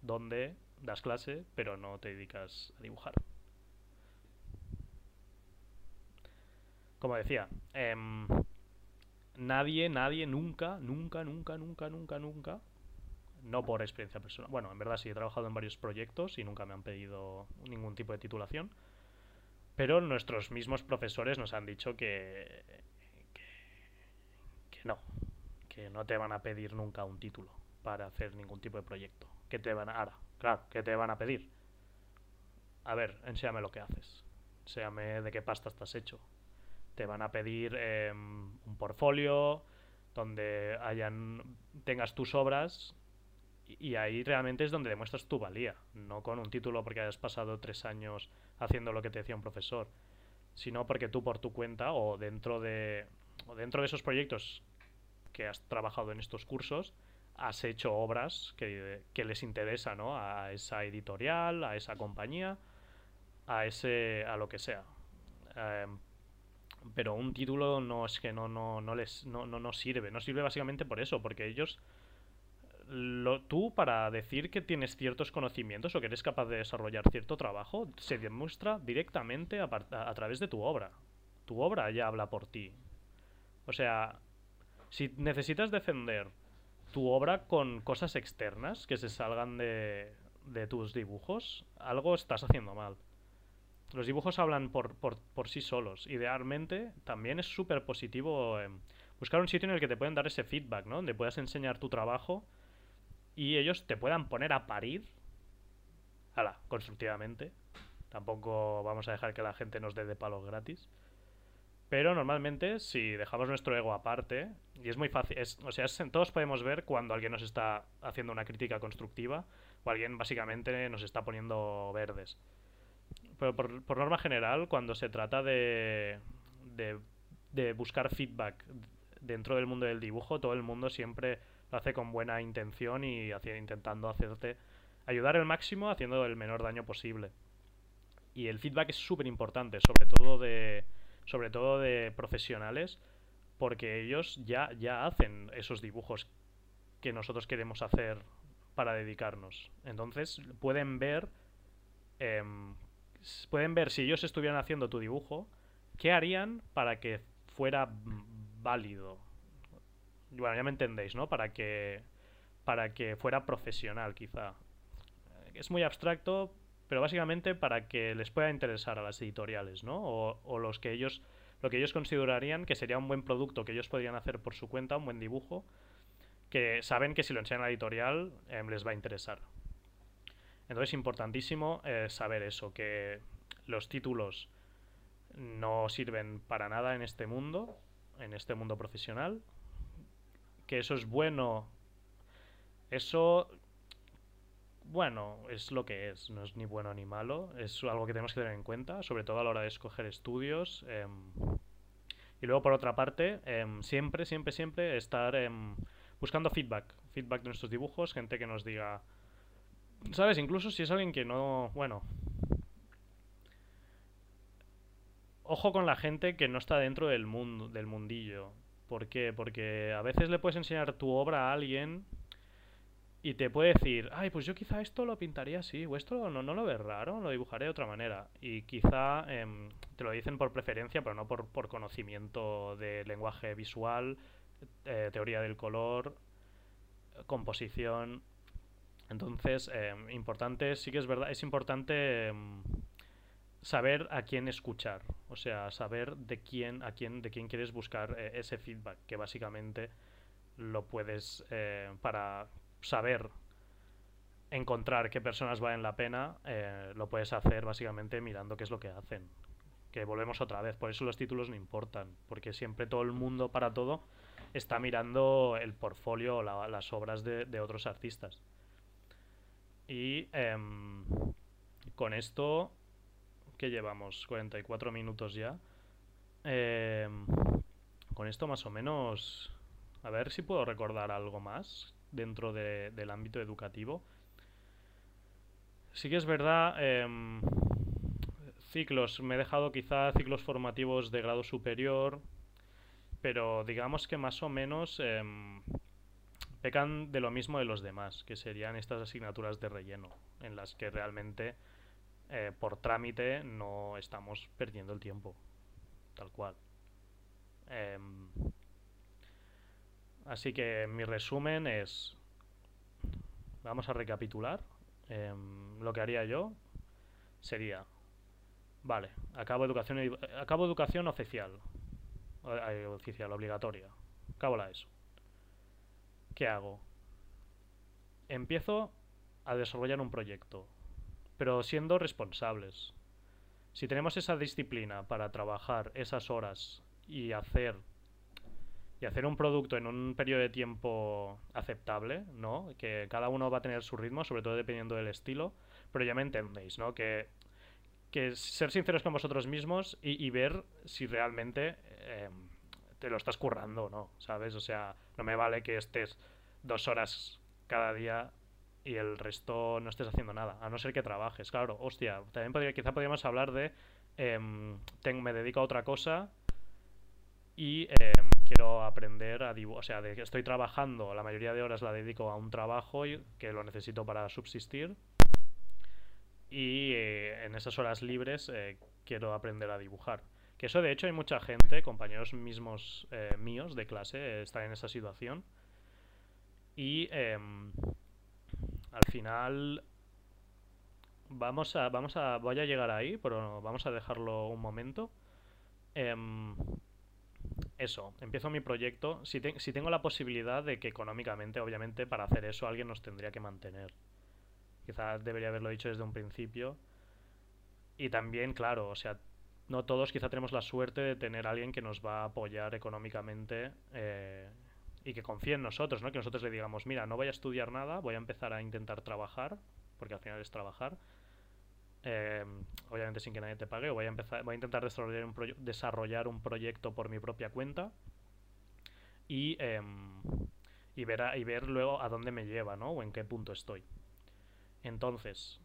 donde das clase pero no te dedicas a dibujar. Como decía, em, nadie, nadie, nunca, nunca, nunca, nunca, nunca, nunca, no por experiencia personal, bueno, en verdad sí he trabajado en varios proyectos y nunca me han pedido ningún tipo de titulación, pero nuestros mismos profesores nos han dicho que, no, que no te van a pedir nunca un título para hacer ningún tipo de proyecto. ¿Qué te van a, ahora, claro, ¿qué te van a pedir? A ver, enséñame lo que haces. Enséñame de qué pasta estás hecho. Te van a pedir em, un portfolio donde hayan tengas tus obras y, ahí realmente es donde demuestras tu valía, no con un título porque hayas pasado tres años haciendo lo que te decía un profesor, sino porque tú por tu cuenta o dentro de o dentro de esos proyectos que has trabajado en estos cursos has hecho obras que, les interesa ¿no? a esa editorial, a esa compañía, a ese a lo que sea. Em, pero un título no es que no, no, no les no, no, sirve. No sirve básicamente por eso, porque ellos lo, tú para decir que tienes ciertos conocimientos o que eres capaz de desarrollar cierto trabajo se demuestra directamente a, a través de tu obra. Tu obra ya habla por ti. O sea, si necesitas defender tu obra con cosas externas que se salgan de, de tus dibujos, algo estás haciendo mal. Los dibujos hablan por, por, por sí solos. Idealmente, también es súper positivo eh, buscar un sitio en el que te pueden dar ese feedback, ¿no? Donde puedas enseñar tu trabajo y ellos te puedan poner a parir. Hala, constructivamente. Tampoco vamos a dejar que la gente nos dé de palos gratis. Pero normalmente, si dejamos nuestro ego aparte, y es muy fácil, o sea, todos podemos ver cuando alguien nos está haciendo una crítica constructiva o alguien básicamente nos está poniendo verdes. Pero por, norma general, cuando se trata de, de, buscar feedback dentro del mundo del dibujo, todo el mundo siempre lo hace con buena intención y intentando hacerte ayudar el máximo haciendo el menor daño posible. Y el feedback es súper importante, sobre todo de sobre todo de profesionales, porque ellos ya, ya hacen esos dibujos que nosotros queremos hacer para dedicarnos. Entonces pueden ver, em, pueden ver si ellos estuvieran haciendo tu dibujo, qué harían para que fuera válido. Bueno, ya me entendéis, ¿no? Para que, para que fuera profesional, quizá. Es muy abstracto, pero básicamente para que les pueda interesar a las editoriales, ¿no? O, los que ellos, lo que ellos considerarían que sería un buen producto que ellos podrían hacer por su cuenta, un buen dibujo, que saben que si lo enseñan a la editorial em, les va a interesar. Entonces es importantísimo eh, saber eso, que los títulos no sirven para nada en este mundo, en este mundo profesional, que eso es bueno, eso bueno, es lo que es, no es ni bueno ni malo, es algo que tenemos que tener en cuenta, sobre todo a la hora de escoger estudios. Em, y luego, por otra parte, em, siempre, siempre, siempre estar em, buscando feedback, feedback de nuestros dibujos, gente que nos diga, ¿sabes? Incluso si es alguien que no, bueno, ojo con la gente que no está dentro del mundo, del mundillo. ¿Por qué? Porque a veces le puedes enseñar tu obra a alguien y te puede decir, ay, pues yo quizá esto lo pintaría así, o esto no, no lo ves raro, lo dibujaré de otra manera. Y quizá em, te lo dicen por preferencia, pero no por, por conocimiento de lenguaje visual, eh, teoría del color, composición. Entonces, em, importante, sí que es verdad, es importante em, saber a quién escuchar, o sea, saber de quién, a quién, de quién quieres buscar eh, ese feedback, que básicamente lo puedes eh, para saber encontrar qué personas valen la pena, eh, lo puedes hacer básicamente mirando qué es lo que hacen. Que volvemos otra vez, por eso los títulos no importan, porque siempre todo el mundo para todo está mirando el portfolio o las obras de, otros artistas. Y em, con esto, que llevamos 44 minutos ya. Em, con esto más o menos... A ver si puedo recordar algo más dentro del ámbito educativo. Sí que es verdad, em, ciclos, me he dejado quizá ciclos formativos de grado superior, pero digamos que más o menos em, pecan de lo mismo de los demás, que serían estas asignaturas de relleno, en las que realmente eh, por trámite no estamos perdiendo el tiempo, tal cual. Así que mi resumen es, vamos a recapitular. Em, lo que haría yo sería, vale, acabo educación, acabo educación oficial, oficial, obligatoria, acabo la ESO. ¿Qué hago? Empiezo a desarrollar un proyecto, pero siendo responsables. Si tenemos esa disciplina para trabajar esas horas y hacer hacer un producto en un periodo de tiempo aceptable, ¿no? Que cada uno va a tener su ritmo, sobre todo dependiendo del estilo, pero ya me entendéis, ¿no? Que, que ser sinceros con vosotros mismos y, ver si realmente eh, te lo estás currando, ¿no? ¿Sabes? O sea, no me vale que estés dos horas cada día y el resto no estés haciendo nada, a no ser que trabajes. Claro, hostia, también podría, quizá podríamos hablar de em, me dedico a otra cosa y em, quiero aprender a dibujar, o sea, estoy trabajando, la mayoría de horas la dedico a un trabajo que lo necesito para subsistir y eh, en esas horas libres eh, quiero aprender a dibujar. Que eso de hecho hay mucha gente, compañeros mismos eh, míos de clase, están en esa situación. Y em, al final vamos a, vamos a, voy a llegar ahí, pero vamos a dejarlo un momento. Eso, empiezo mi proyecto. Si, si tengo la posibilidad de que económicamente, obviamente, para hacer eso alguien nos tendría que mantener. Quizás debería haberlo dicho desde un principio. Y también, claro, o sea, no todos quizá tenemos la suerte de tener a alguien que nos va a apoyar económicamente eh, y que confíe en nosotros, ¿no? Que nosotros le digamos, mira, no voy a estudiar nada, voy a empezar a intentar trabajar, porque al final es trabajar. Eh, obviamente sin que nadie te pague, voy a empezar, voy a intentar desarrollar un, desarrollar un proyecto por mi propia cuenta y, em, y, ver y ver luego a dónde me lleva, ¿no? O en qué punto estoy. Entonces,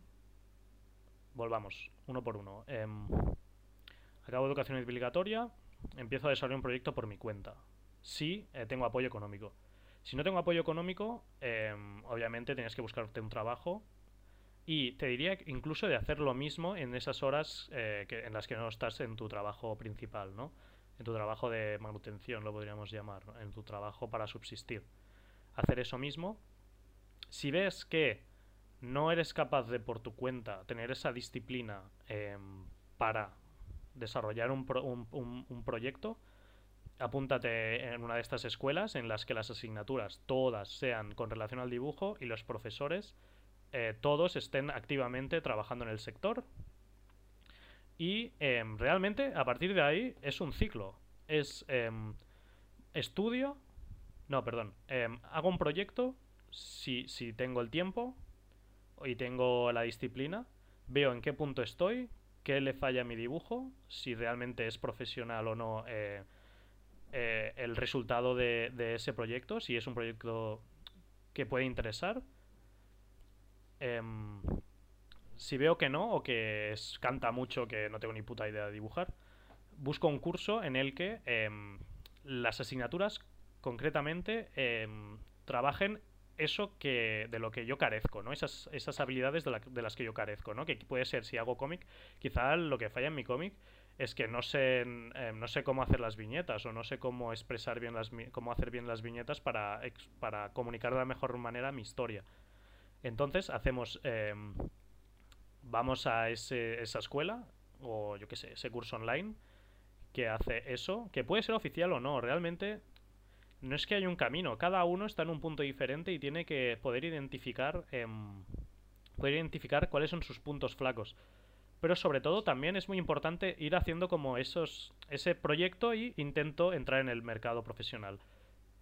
volvamos, uno por uno. Em, acabo educación obligatoria, empiezo a desarrollar un proyecto por mi cuenta. Si eh, tengo apoyo económico. Si no tengo apoyo económico, em, obviamente tienes que buscarte un trabajo. Y te diría incluso de hacer lo mismo en esas horas eh, que, en las que no estás en tu trabajo principal, ¿no? En tu trabajo de manutención, lo podríamos llamar, en tu trabajo para subsistir. Hacer eso mismo. Si ves que no eres capaz de por tu cuenta tener esa disciplina em, para desarrollar un, un, proyecto, apúntate en una de estas escuelas en las que las asignaturas todas sean con relación al dibujo y los profesores eh, todos estén activamente trabajando en el sector. Y em, realmente a partir de ahí es un ciclo. Es em, estudio, no, perdón, em, hago un proyecto si, si tengo el tiempo y tengo la disciplina, veo en qué punto estoy, qué le falla a mi dibujo, si realmente es profesional o no eh, eh, el resultado de, ese proyecto, si es un proyecto que puede interesar. Em, si veo que no, o que es, canta mucho, que no tengo ni puta idea de dibujar, busco un curso en el que em, las asignaturas concretamente em, trabajen eso que de lo que yo carezco, ¿no? Esas, esas habilidades de, las que yo carezco, ¿no? Que puede ser, si hago cómic, quizá lo que falla en mi cómic es que no sé, eh, no sé cómo hacer las viñetas o no sé cómo expresar bien las, cómo hacer bien las viñetas para, para comunicar de la mejor manera mi historia. Entonces hacemos, em, vamos a ese, esa escuela o yo qué sé, ese curso online que hace eso, que puede ser oficial o no, realmente no es que haya un camino, cada uno está en un punto diferente y tiene que poder identificar, em, poder identificar cuáles son sus puntos flacos. Pero sobre todo también es muy importante ir haciendo como esos, ese proyecto y intento entrar en el mercado profesional.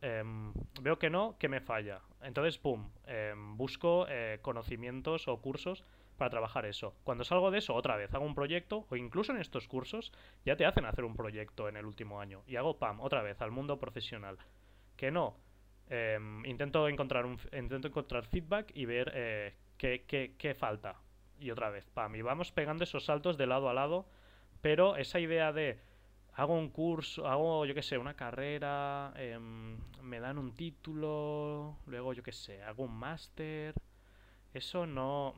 Em, veo que no, que me falla. Entonces, pum, em, busco eh, conocimientos o cursos para trabajar eso. Cuando salgo de eso, otra vez hago un proyecto, o incluso en estos cursos, ya te hacen hacer un proyecto en el último año. Y hago, pam, otra vez al mundo profesional. Que no, em, intento, encontrar un, intento encontrar feedback y ver eh, qué, qué, qué falta. Y otra vez, pam, y vamos pegando esos saltos de lado a lado, pero esa idea de hago un curso, hago, yo qué sé, una carrera, em, me dan un título, luego, yo qué sé, hago un máster. Eso no,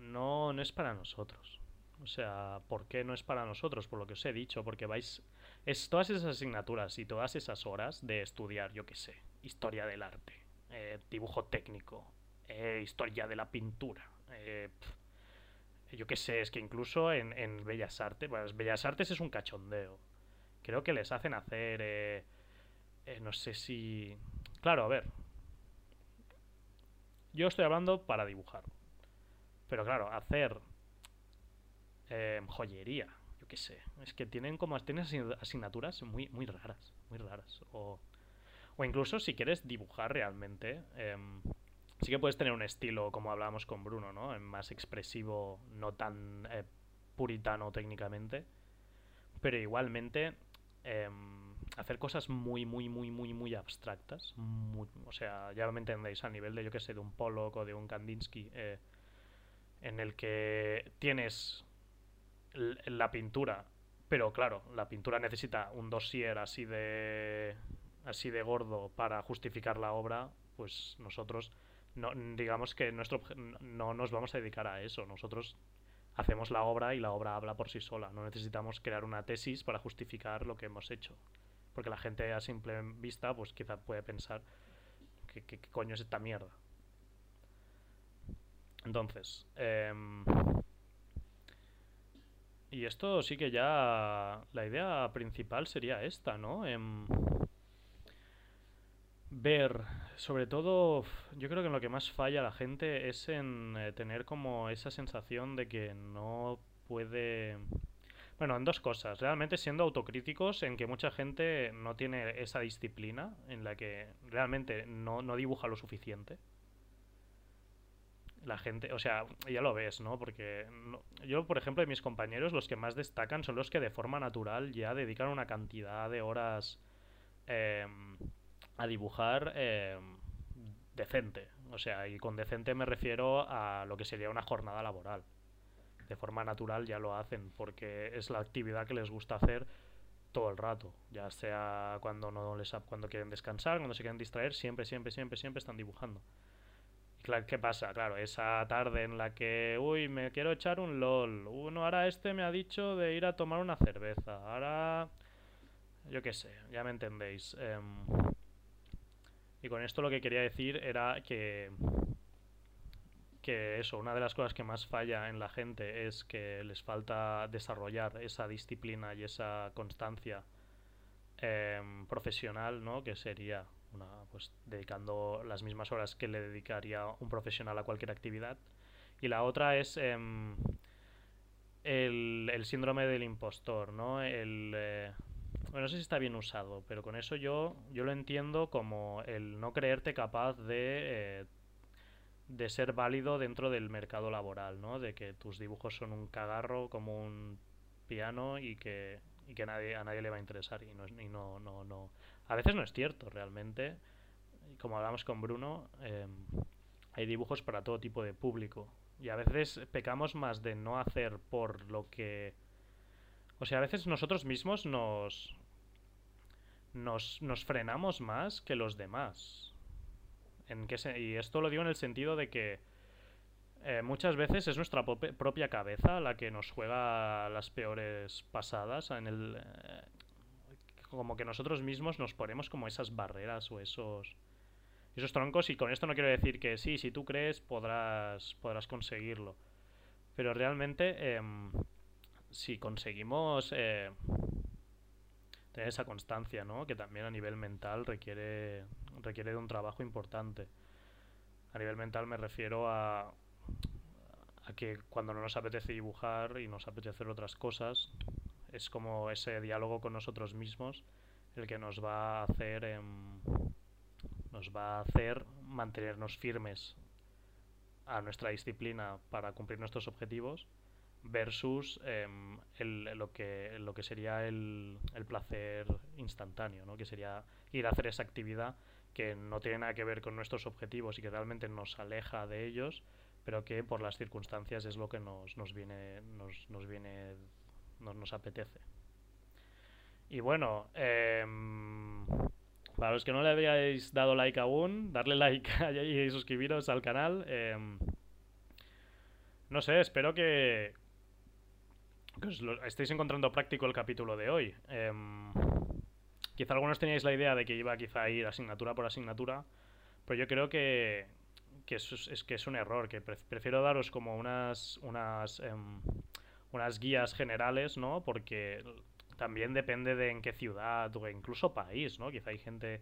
no, no es para nosotros. O sea, ¿por qué no es para nosotros? Por lo que os he dicho, porque vais... Es todas esas asignaturas y todas esas horas de estudiar, yo qué sé, historia del arte, eh, dibujo técnico, eh, historia de la pintura, eh, yo qué sé, es que incluso en, Bellas Artes, bueno, Bellas Artes es un cachondeo. Creo que les hacen hacer, eh, eh, no sé si... Claro, a ver. Yo estoy hablando para dibujar. Pero claro, hacer eh, joyería, yo qué sé. Es que tienen como tienen asignaturas muy, muy raras, muy raras. O, o incluso si quieres dibujar realmente, em, sí que puedes tener un estilo, como hablábamos con Bruno, ¿no? Más expresivo, no tan eh, puritano técnicamente. Pero igualmente, em, hacer cosas muy, muy, muy, muy, muy abstractas. o sea, ya me entendéis, a nivel de, yo que sé, de un Pollock o de un Kandinsky, eh, en el que tienes la pintura, pero claro, la pintura necesita un dossier así de así de gordo para justificar la obra, pues nosotros no, digamos que nuestro no nos vamos a dedicar a eso. Nosotros hacemos la obra y la obra habla por sí sola. No necesitamos crear una tesis para justificar lo que hemos hecho. Porque la gente a simple vista, pues quizá puede pensar que, qué coño es esta mierda. Entonces, em, y esto sí que ya la idea principal sería esta, ¿no? Em, ver, sobre todo, yo creo que en lo que más falla la gente es en eh, tener como esa sensación de que no puede... Bueno, en dos cosas. Realmente siendo autocríticos en que mucha gente no tiene esa disciplina, en la que realmente no, no dibuja lo suficiente. La gente, o sea, ya lo ves, ¿no? Porque yo, por ejemplo, de mis compañeros, los que más destacan son los que de forma natural ya dedican una cantidad de horas... Eh, a dibujar eh, decente. O sea, y con decente me refiero a lo que sería una jornada laboral. De forma natural ya lo hacen, porque es la actividad que les gusta hacer todo el rato. Ya sea cuando no les cuando quieren descansar, cuando se quieren distraer, siempre, siempre, siempre, siempre están dibujando. Y claro, ¿qué pasa? Claro, esa tarde en la que, uy, me quiero echar un LOL. Uno, ahora este me ha dicho de ir a tomar una cerveza. Ahora, yo qué sé, ya me entendéis. Eh, y con esto lo que quería decir era que, que eso, una de las cosas que más falla en la gente es que les falta desarrollar esa disciplina y esa constancia em, profesional, ¿no? Que sería una, pues dedicando las mismas horas que le dedicaría un profesional a cualquier actividad. Y la otra es em, el, el, síndrome del impostor, ¿no? El, eh, bueno, no sé si está bien usado, pero con eso yo, yo lo entiendo como el no creerte capaz de, eh, de ser válido dentro del mercado laboral, ¿no? De que tus dibujos son un cagarro como un piano y que, y que nadie, a nadie le va a interesar. Y, no, y no, no, no. A veces no es cierto, realmente. Como hablamos con Bruno, em, hay dibujos para todo tipo de público. Y a veces pecamos más de no hacer por lo que o sea, a veces nosotros mismos nos, nos, frenamos más que los demás. ¿En qué y esto lo digo en el sentido de que eh, muchas veces es nuestra propia cabeza la que nos juega las peores pasadas en el eh, como que nosotros mismos nos ponemos como esas barreras o esos esos troncos y con esto no quiero decir que sí si tú crees podrás podrás conseguirlo pero realmente em, si conseguimos eh, tener esa constancia, ¿no? Que también a nivel mental requiere, requiere de un trabajo importante. A nivel mental me refiero a, que cuando no nos apetece dibujar y nos apetece hacer otras cosas, es como ese diálogo con nosotros mismos el que nos va a hacer em, nos va a hacer mantenernos firmes a nuestra disciplina para cumplir nuestros objetivos versus em, lo, que, lo que sería el, el, placer instantáneo, ¿no? que sería ir a hacer esa actividad que no tiene nada que ver con nuestros objetivos y que realmente nos aleja de ellos, pero que por las circunstancias es lo que nos, nos viene, nos, nos viene, nos, nos apetece. Y bueno, em, para los que no le habíais dado like aún, darle like y suscribiros al canal. Em, no sé, espero que, lo estéis encontrando práctico el capítulo de hoy. Em, quizá algunos teníais la idea de que iba quizá a ir asignatura por asignatura, pero yo creo que, que es, que es un error, que prefiero daros como unas, unas, unas guías generales, ¿no? Porque también depende de en qué ciudad o incluso país, ¿no? Quizá hay gente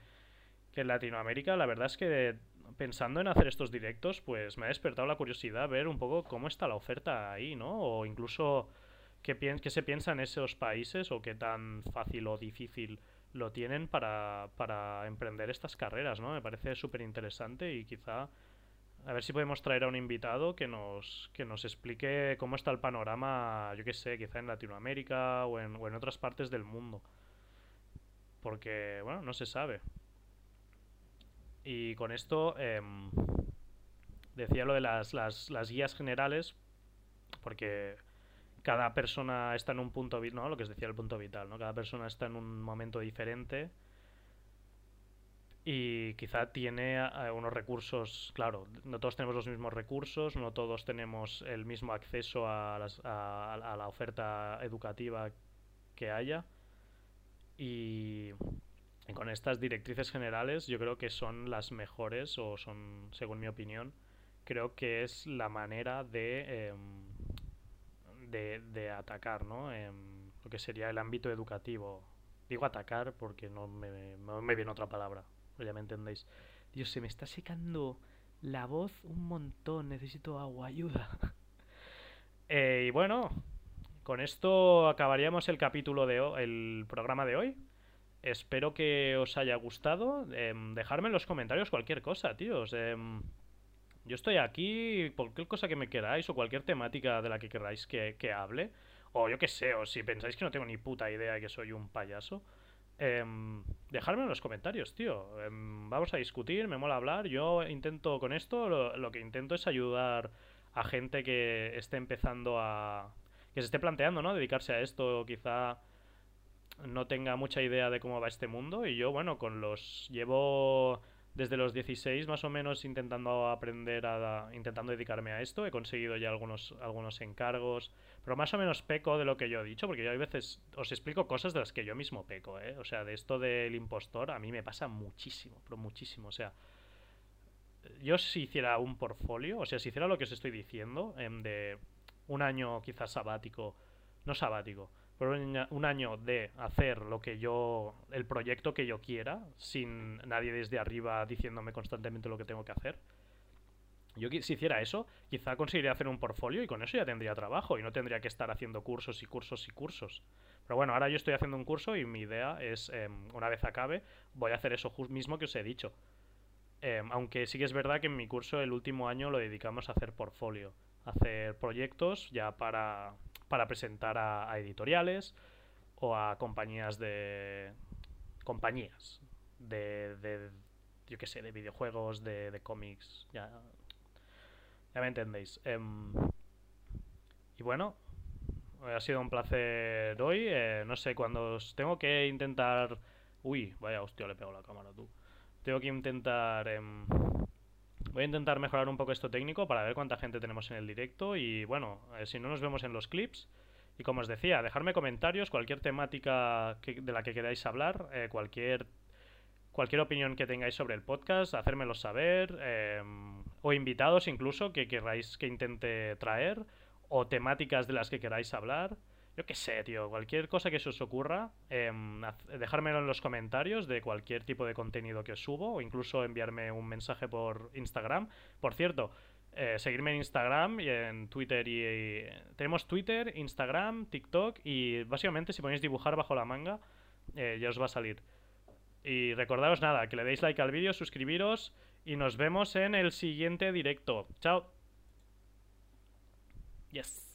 que en Latinoamérica, la verdad es que pensando en hacer estos directos, pues me ha despertado la curiosidad ver un poco cómo está la oferta ahí, ¿no? O incluso qué, qué se piensa en esos países o qué tan fácil o difícil lo tienen para, para emprender estas carreras, ¿no? Me parece súper interesante y quizá a ver si podemos traer a un invitado que nos, que nos explique cómo está el panorama, yo qué sé, quizá en Latinoamérica o en, o en otras partes del mundo. Porque, bueno, no se sabe. Y con esto em, decía lo de las, las, las, guías generales, porque cada persona está en un punto vital, ¿no? Lo que os decía el punto vital, ¿no? Cada persona está en un momento diferente y quizá tiene eh, unos recursos, claro, no todos tenemos los mismos recursos, no todos tenemos el mismo acceso a, a, la oferta educativa que haya y, con estas directrices generales yo creo que son las mejores o son, según mi opinión, creo que es la manera de, em, de, atacar ¿no? Em, lo que sería el ámbito educativo. Digo atacar porque no me, no me viene otra palabra ya me entendéis. Dios, se me está secando la voz un montón, necesito agua, ayuda. Eh, y bueno, con esto acabaríamos el capítulo de hoy, el programa de hoy. Espero que os haya gustado. Eh, dejadme en los comentarios cualquier cosa, tíos. Em, yo estoy aquí, cualquier cosa que me queráis o cualquier temática de la que queráis que, que hable. O yo qué sé, o si pensáis que no tengo ni puta idea de que soy un payaso. Eh, en los comentarios, tío. Em, vamos a discutir, me mola hablar. Yo intento con esto, lo, que intento es ayudar a gente que esté empezando a... que se esté planteando, ¿no? Dedicarse a esto, quizá no tenga mucha idea de cómo va este mundo. Y yo, bueno, con los... llevo desde los 16 más o menos intentando aprender a, intentando dedicarme a esto he conseguido ya algunos algunos encargos pero más o menos peco de lo que yo he dicho porque yo a veces os explico cosas de las que yo mismo peco ¿eh? o sea de esto del impostor a mí me pasa muchísimo pero muchísimo o sea yo si hiciera un portfolio o sea si hiciera lo que os estoy diciendo em, de un año quizás sabático no sabático por un año de hacer lo que yo, el proyecto que yo quiera, sin nadie desde arriba diciéndome constantemente lo que tengo que hacer. Yo si hiciera eso, quizá conseguiría hacer un portfolio y con eso ya tendría trabajo y no tendría que estar haciendo cursos y cursos y cursos. Pero bueno, ahora yo estoy haciendo un curso y mi idea es, em, una vez acabe, voy a hacer eso mismo que os he dicho. Em, aunque sí que es verdad que en mi curso el último año lo dedicamos a hacer portfolio, hacer proyectos ya para, para presentar a, editoriales o a compañías de compañías de, de yo qué sé de videojuegos de, de cómics ya ya me entendéis. Em, y bueno ha sido un placer hoy eh, no sé cuando os tengo que intentar uy vaya hostia le pego la cámara tú. Tengo que intentar em, Voy a intentar mejorar un poco esto técnico para ver cuánta gente tenemos en el directo y bueno, eh, si no nos vemos en los clips. Y como os decía, dejarme comentarios, cualquier temática de la que queráis hablar, eh, cualquier, cualquier opinión que tengáis sobre el podcast, hacérmelo saber, em, o invitados incluso que queráis que intente traer, o temáticas de las que queráis hablar. Yo qué sé, tío, cualquier cosa que se os ocurra, eh, dejármelo en los comentarios de cualquier tipo de contenido que os subo o incluso enviarme un mensaje por Instagram. Por cierto, eh, seguirme en Instagram y en Twitter y, tenemos Twitter, Instagram, TikTok y básicamente si ponéis dibujar bajo la manga eh, ya os va a salir. Y recordaros nada, que le deis like al vídeo, suscribiros y nos vemos en el siguiente directo. Chao. Yes.